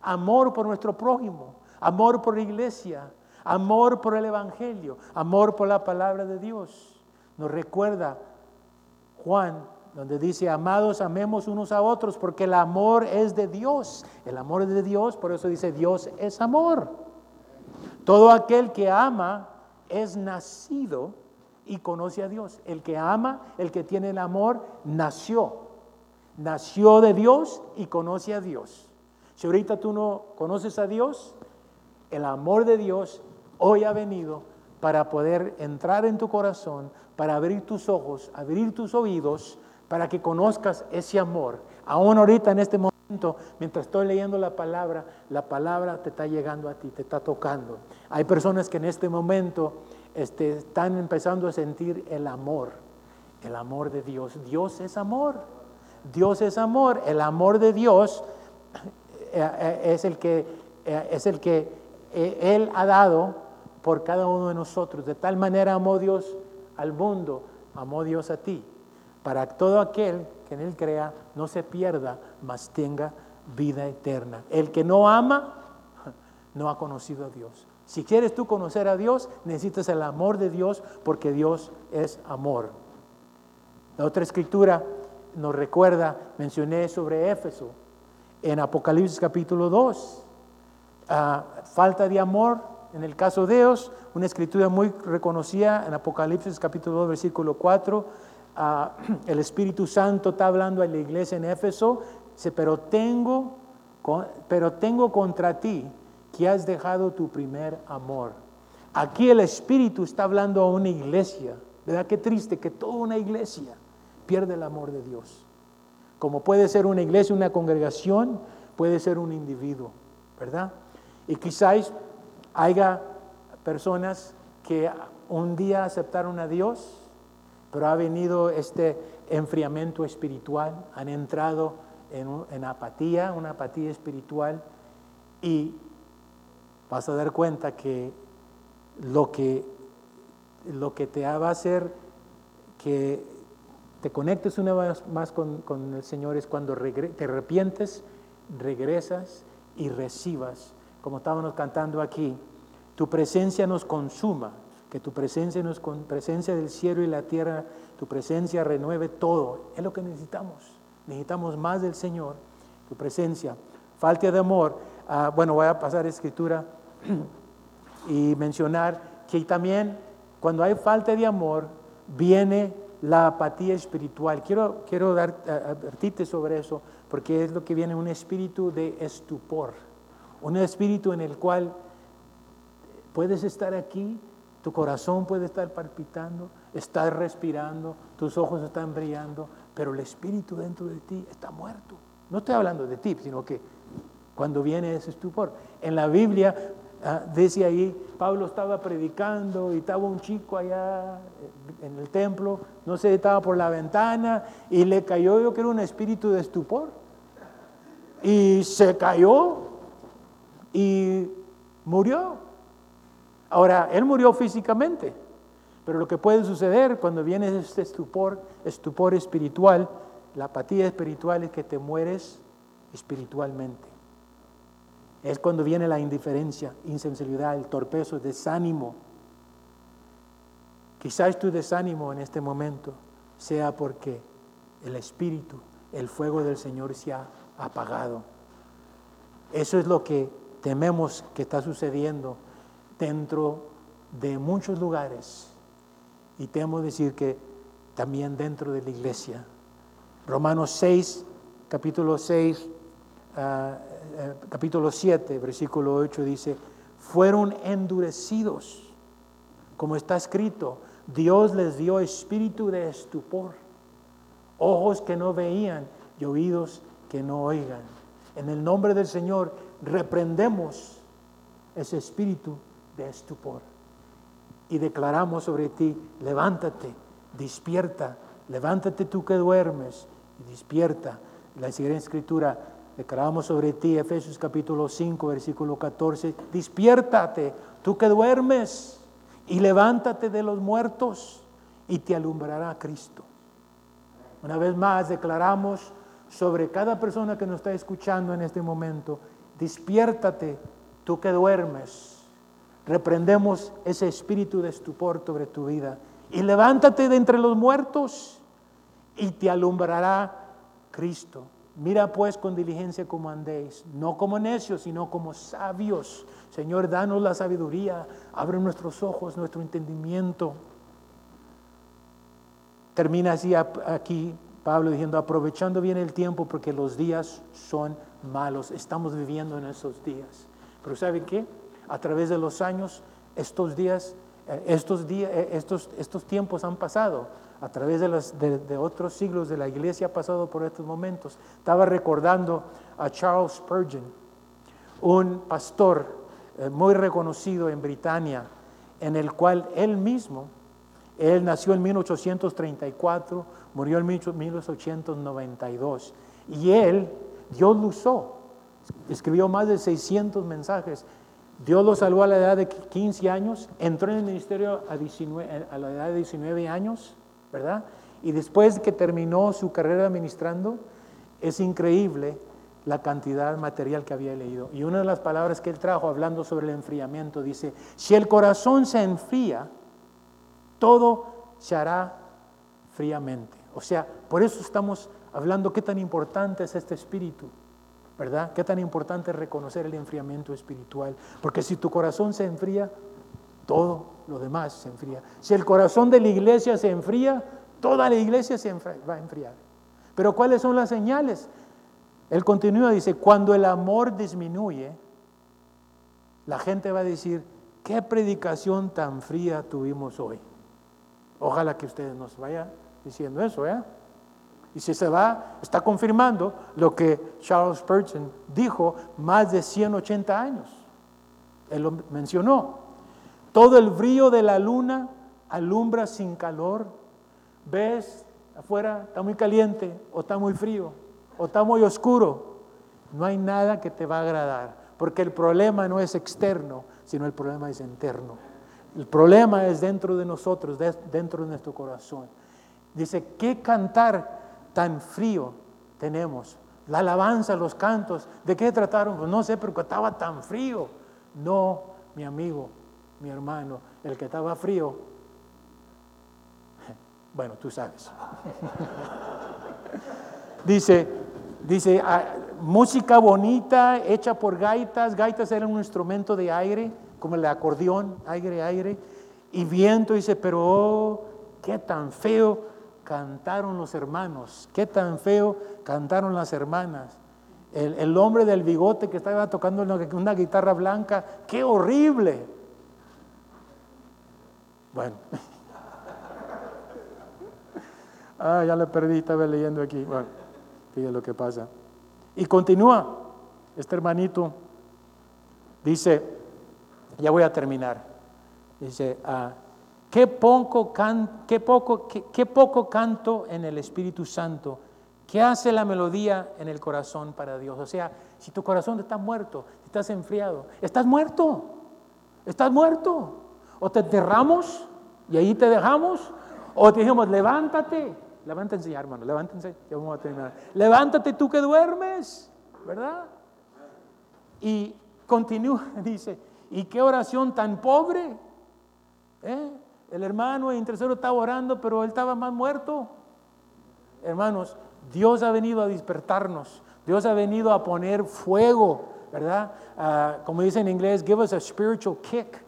Amor por nuestro prójimo, amor por la iglesia, amor por el Evangelio, amor por la palabra de Dios. Nos recuerda Juan, donde dice, amados, amemos unos a otros, porque el amor es de Dios. El amor es de Dios, por eso dice, Dios es amor. Todo aquel que ama es nacido y conoce a Dios. El que ama, el que tiene el amor, nació. Nació de Dios y conoce a Dios. Si ahorita tú no conoces a Dios, el amor de Dios hoy ha venido para poder entrar en tu corazón, para abrir tus ojos, abrir tus oídos, para que conozcas ese amor. Aún ahorita en este momento, mientras estoy leyendo la palabra, la palabra te está llegando a ti, te está tocando. Hay personas que en este momento este, están empezando a sentir el amor, el amor de Dios. Dios es amor, Dios es amor, el amor de Dios eh, eh, es el que, eh, es el que Él ha dado por cada uno de nosotros. De tal manera amó Dios al mundo, amó Dios a ti, para que todo aquel que en Él crea no se pierda, mas tenga vida eterna. El que no ama, no ha conocido a Dios. Si quieres tú conocer a Dios, necesitas el amor de Dios porque Dios es amor. La otra escritura nos recuerda, mencioné sobre Éfeso en Apocalipsis capítulo 2. Ah, falta de amor en el caso de Dios, una escritura muy reconocida en Apocalipsis capítulo 2 versículo 4. Ah, el Espíritu Santo está hablando a la iglesia en Éfeso, dice, pero tengo, pero tengo contra ti que has dejado tu primer amor. Aquí el Espíritu está hablando a una iglesia. ¿Verdad? Qué triste que toda una iglesia pierde el amor de Dios. Como puede ser una iglesia, una congregación, puede ser un individuo, ¿verdad? Y quizás haya personas que un día aceptaron a Dios, pero ha venido este enfriamiento espiritual, han entrado en, apatía, una apatía espiritual, y vas a dar cuenta que lo que, lo que te va a hacer que te conectes una vez más con, el Señor es cuando te arrepientes, regresas y recibas, como estábamos cantando aquí, tu presencia nos consuma, que tu presencia nos con presencia del cielo y la tierra, tu presencia renueve todo. Es lo que necesitamos. Necesitamos más del Señor, tu presencia. Falta de amor. Ah, bueno, voy a pasar a escritura y mencionar que también cuando hay falta de amor viene la apatía espiritual. Quiero, quiero dar, advertirte sobre eso porque es lo que viene un espíritu de estupor, un espíritu en el cual puedes estar aquí, tu corazón puede estar palpitando, estás respirando, tus ojos están brillando, pero el espíritu dentro de ti está muerto. No estoy hablando de ti, sino que cuando viene ese estupor. En la Biblia Ah, dice ahí, Pablo estaba predicando y estaba un chico allá en el templo, no sé, estaba por la ventana y le cayó, yo creo, un espíritu de estupor. Y se cayó y murió. Ahora, él murió físicamente, pero lo que puede suceder cuando viene este estupor, estupor espiritual, la apatía espiritual es que te mueres espiritualmente. Es cuando viene la indiferencia, insensibilidad, el torpezo, el desánimo. Quizás tu desánimo en este momento sea porque el Espíritu, el fuego del Señor se ha apagado. Eso es lo que tememos que está sucediendo dentro de muchos lugares. Y temo decir que también dentro de la iglesia. Romanos 6, capítulo 6, eh, capítulo 7, versículo 8 dice, fueron endurecidos, como está escrito, Dios les dio espíritu de estupor, ojos que no veían y oídos que no oigan. En el nombre del Señor reprendemos ese espíritu de estupor y declaramos sobre ti, levántate, despierta, levántate tú que duermes y despierta. La siguiente escritura, Declaramos sobre ti, Efesios capítulo 5, versículo 14, despiértate, tú que duermes, y levántate de los muertos, y te alumbrará Cristo. Una vez más declaramos sobre cada persona que nos está escuchando en este momento. Despiértate, tú que duermes. Reprendemos ese espíritu de estupor sobre tu vida. Y levántate de entre los muertos y te alumbrará Cristo. Mira pues con diligencia como andéis, no como necios, sino como sabios. Señor, danos la sabiduría, abre nuestros ojos, nuestro entendimiento. Termina así aquí Pablo diciendo, aprovechando bien el tiempo porque los días son malos. Estamos viviendo en esos días. Pero ¿saben qué? A través de los años, estos días, eh, estos, días, eh, estos, estos tiempos han pasado. A través de, otros siglos de la iglesia ha pasado por estos momentos. Estaba recordando a Charles Spurgeon, un pastor eh, muy reconocido en Britania, en el cual él mismo, él nació en 1834, murió en 1892. Y él, Dios lo usó, escribió más de 600 mensajes. Dios lo salvó a la edad de 15 años, entró en el ministerio a la edad de 19 años, ¿verdad? Y después que terminó su carrera administrando, es increíble la cantidad material que había leído. Y una de las palabras que él trajo hablando sobre el enfriamiento dice, si el corazón se enfría, todo se hará fríamente. O sea, por eso estamos hablando qué tan importante es este espíritu, ¿verdad? Qué tan importante es reconocer el enfriamiento espiritual. Porque si tu corazón se enfría, todo lo demás se enfría. Si el corazón de la iglesia se enfría, toda la iglesia se va a enfriar. Pero ¿cuáles son las señales? Él continúa, dice, cuando el amor disminuye, la gente va a decir, qué predicación tan fría tuvimos hoy. Ojalá que ustedes nos vayan diciendo eso, ¿eh? Y si se va, está confirmando lo que Charles Spurgeon dijo más de 180 años. Él lo mencionó. Todo el brillo de la luna alumbra sin calor. Ves afuera, está muy caliente o está muy frío o está muy oscuro. No hay nada que te va a agradar, porque el problema no es externo, sino el problema es interno. El problema es dentro de nosotros, dentro de nuestro corazón. Dice, ¿qué cantar tan frío tenemos? La alabanza, los cantos, ¿de qué trataron? Pues no sé, pero estaba tan frío. No, mi amigo, mi hermano, el que estaba frío, bueno, tú sabes. dice, dice, ah, música bonita hecha por gaitas, gaitas eran un instrumento de aire, como el acordeón, aire, aire, y viento, dice, pero oh, qué tan feo cantaron los hermanos, qué tan feo cantaron las hermanas. El, hombre del bigote que estaba tocando una, guitarra blanca, qué horrible. Bueno. ah, ya le perdí, estaba leyendo aquí. Bueno, fíjate lo que pasa. Y continúa, este hermanito dice, ya voy a terminar. Dice, ah, Qué poco, qué, poco, qué, poco canto en el Espíritu Santo. ¿Qué hace la melodía en el corazón para Dios? O sea, si tu corazón está muerto, estás enfriado, estás muerto, estás muerto. O te enterramos y ahí te dejamos, o te dijimos, levántate, levántense ya hermano, levántense, ya vamos a terminar. Levántate tú que duermes, ¿verdad? Y continúa, dice, ¿y qué oración tan pobre? ¿Eh? El hermano intercesor estaba orando, pero él estaba más muerto. Hermanos, Dios ha venido a despertarnos. Dios ha venido a poner fuego, ¿verdad? como dice en inglés, give us a spiritual kick.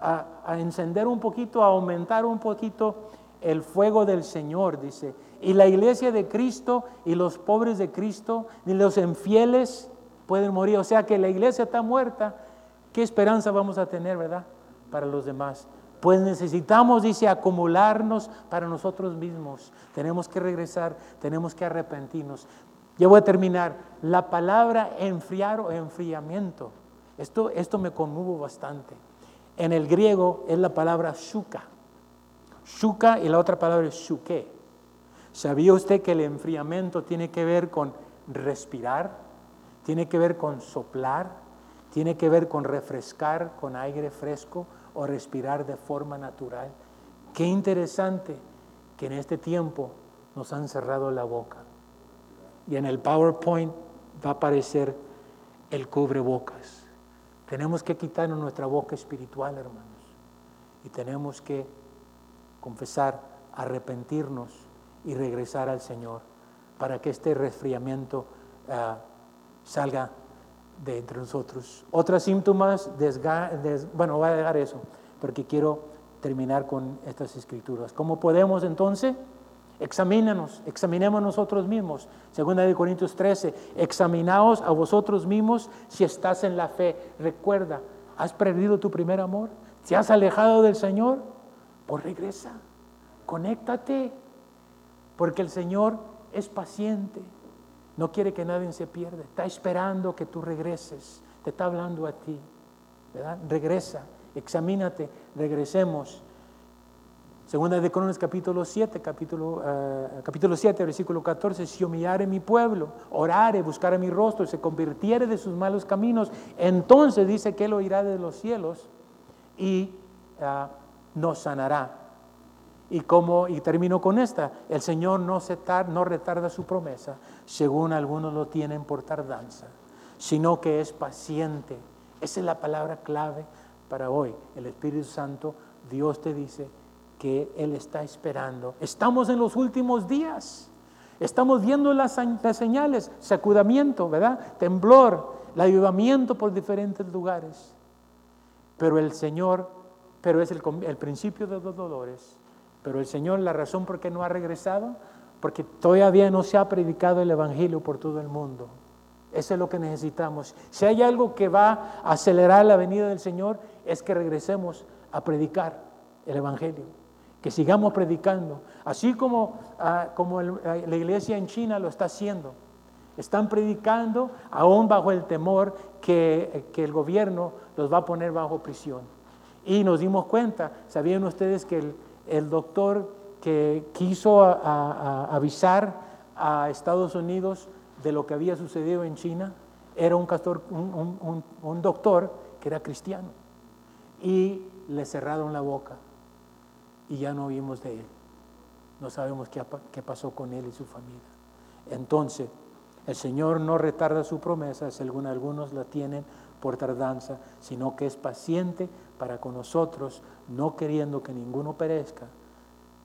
A encender un poquito, a aumentar un poquito el fuego del Señor, dice. Y la iglesia de Cristo y los pobres de Cristo, ni los infieles pueden morir. O sea que la iglesia está muerta. ¿Qué esperanza vamos a tener, verdad? Para los demás. Pues necesitamos, dice, acumularnos para nosotros mismos. Tenemos que regresar, tenemos que arrepentirnos. Ya voy a terminar. La palabra enfriar o enfriamiento, esto, esto me conmuvo bastante. En el griego es la palabra shuka. Shuka y la otra palabra es shuke. ¿Sabía usted que el enfriamiento tiene que ver con respirar? Tiene que ver con soplar, tiene que ver con refrescar con aire fresco, o respirar de forma natural. Qué interesante que en este tiempo nos han cerrado la boca. y en el PowerPoint va a aparecer el cubrebocas. Tenemos que quitarnos nuestra boca espiritual, hermanos, y tenemos que confesar, arrepentirnos y regresar al Señor para que este resfriamiento ah, salga de entre nosotros. Otros síntomas, bueno, voy a dejar eso, porque quiero terminar con estas escrituras. ¿Cómo podemos entonces? Examínanos, examinemos nosotros mismos. Segunda de Corintios 13, examinaos a vosotros mismos si estás en la fe. Recuerda, ¿has perdido tu primer amor? ¿Te has alejado del Señor? Pues regresa, conéctate, porque el Señor es paciente, no quiere que nadie se pierda, está esperando que tú regreses, te está hablando a ti. Regresa, examínate, regresemos. Segunda de Crónicas capítulo 7, capítulo, uh, capítulo 7, versículo 14, si humillare mi pueblo, orare, buscare mi rostro, se convirtiere de sus malos caminos, entonces dice que él oirá de los cielos y uh, nos sanará. Y como, y termino con esta, el Señor no, se no retarda su promesa, según algunos lo tienen por tardanza, sino que es paciente. Esa es la palabra clave para hoy. El Espíritu Santo, Dios te dice, que Él está esperando. Estamos en los últimos días. Estamos viendo las, señales, sacudamiento, ¿verdad? Temblor, el avivamiento por diferentes lugares. Pero el Señor, pero es el, el principio de los dolores. Pero el Señor, la razón por qué no ha regresado, porque todavía no se ha predicado el Evangelio por todo el mundo. Eso es lo que necesitamos. Si hay algo que va a acelerar la venida del Señor, es que regresemos a predicar el Evangelio que sigamos predicando, así como, ah, como ah, la iglesia en China lo está haciendo. Están predicando aún bajo el temor que, el gobierno los va a poner bajo prisión. Y nos dimos cuenta, ¿sabían ustedes que el, doctor que quiso avisar a Estados Unidos de lo que había sucedido en China era un, un doctor que era cristiano? Y le cerraron la boca y ya no oímos de él. No sabemos qué, qué pasó con él y su familia. Entonces, el Señor no retarda su promesa, según algunos la tienen por tardanza, sino que es paciente para con nosotros, no queriendo que ninguno perezca,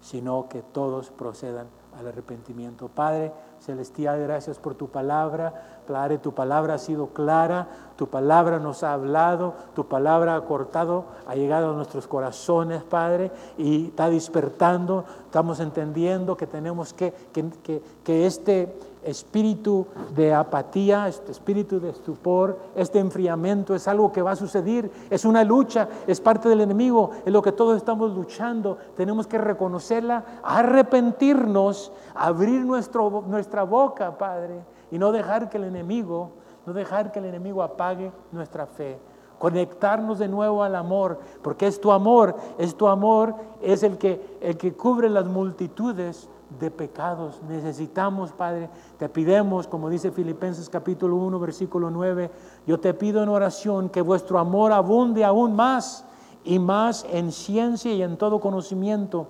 sino que todos procedan al arrepentimiento. Padre Celestial, gracias por tu palabra. Padre, tu palabra ha sido clara, tu palabra nos ha hablado, tu palabra ha cortado, ha llegado a nuestros corazones, Padre, y está despertando. Estamos entendiendo que tenemos que, que, que este espíritu de apatía, este espíritu de estupor, este enfriamiento es algo que va a suceder, es una lucha, es parte del enemigo, es lo que todos estamos luchando, tenemos que reconocerla, arrepentirnos, abrir nuestro, nuestra boca, Padre, y no dejar que el enemigo, no dejar que el enemigo apague nuestra fe conectarnos de nuevo al amor, porque es tu amor, es tu amor, es el que, el que cubre las multitudes de pecados. Necesitamos, Padre, te pidemos, como dice Filipenses capítulo 1, versículo 9, yo te pido en oración que vuestro amor abunde aún más y más en ciencia y en todo conocimiento,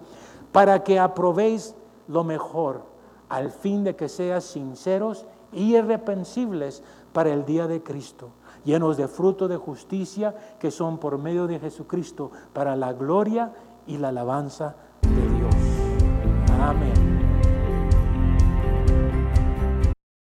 para que aprobéis lo mejor, al fin de que seas sinceros y irreprensibles para el día de Cristo, llenos de fruto de justicia que son por medio de Jesucristo, para la gloria y la alabanza de Dios. Amén.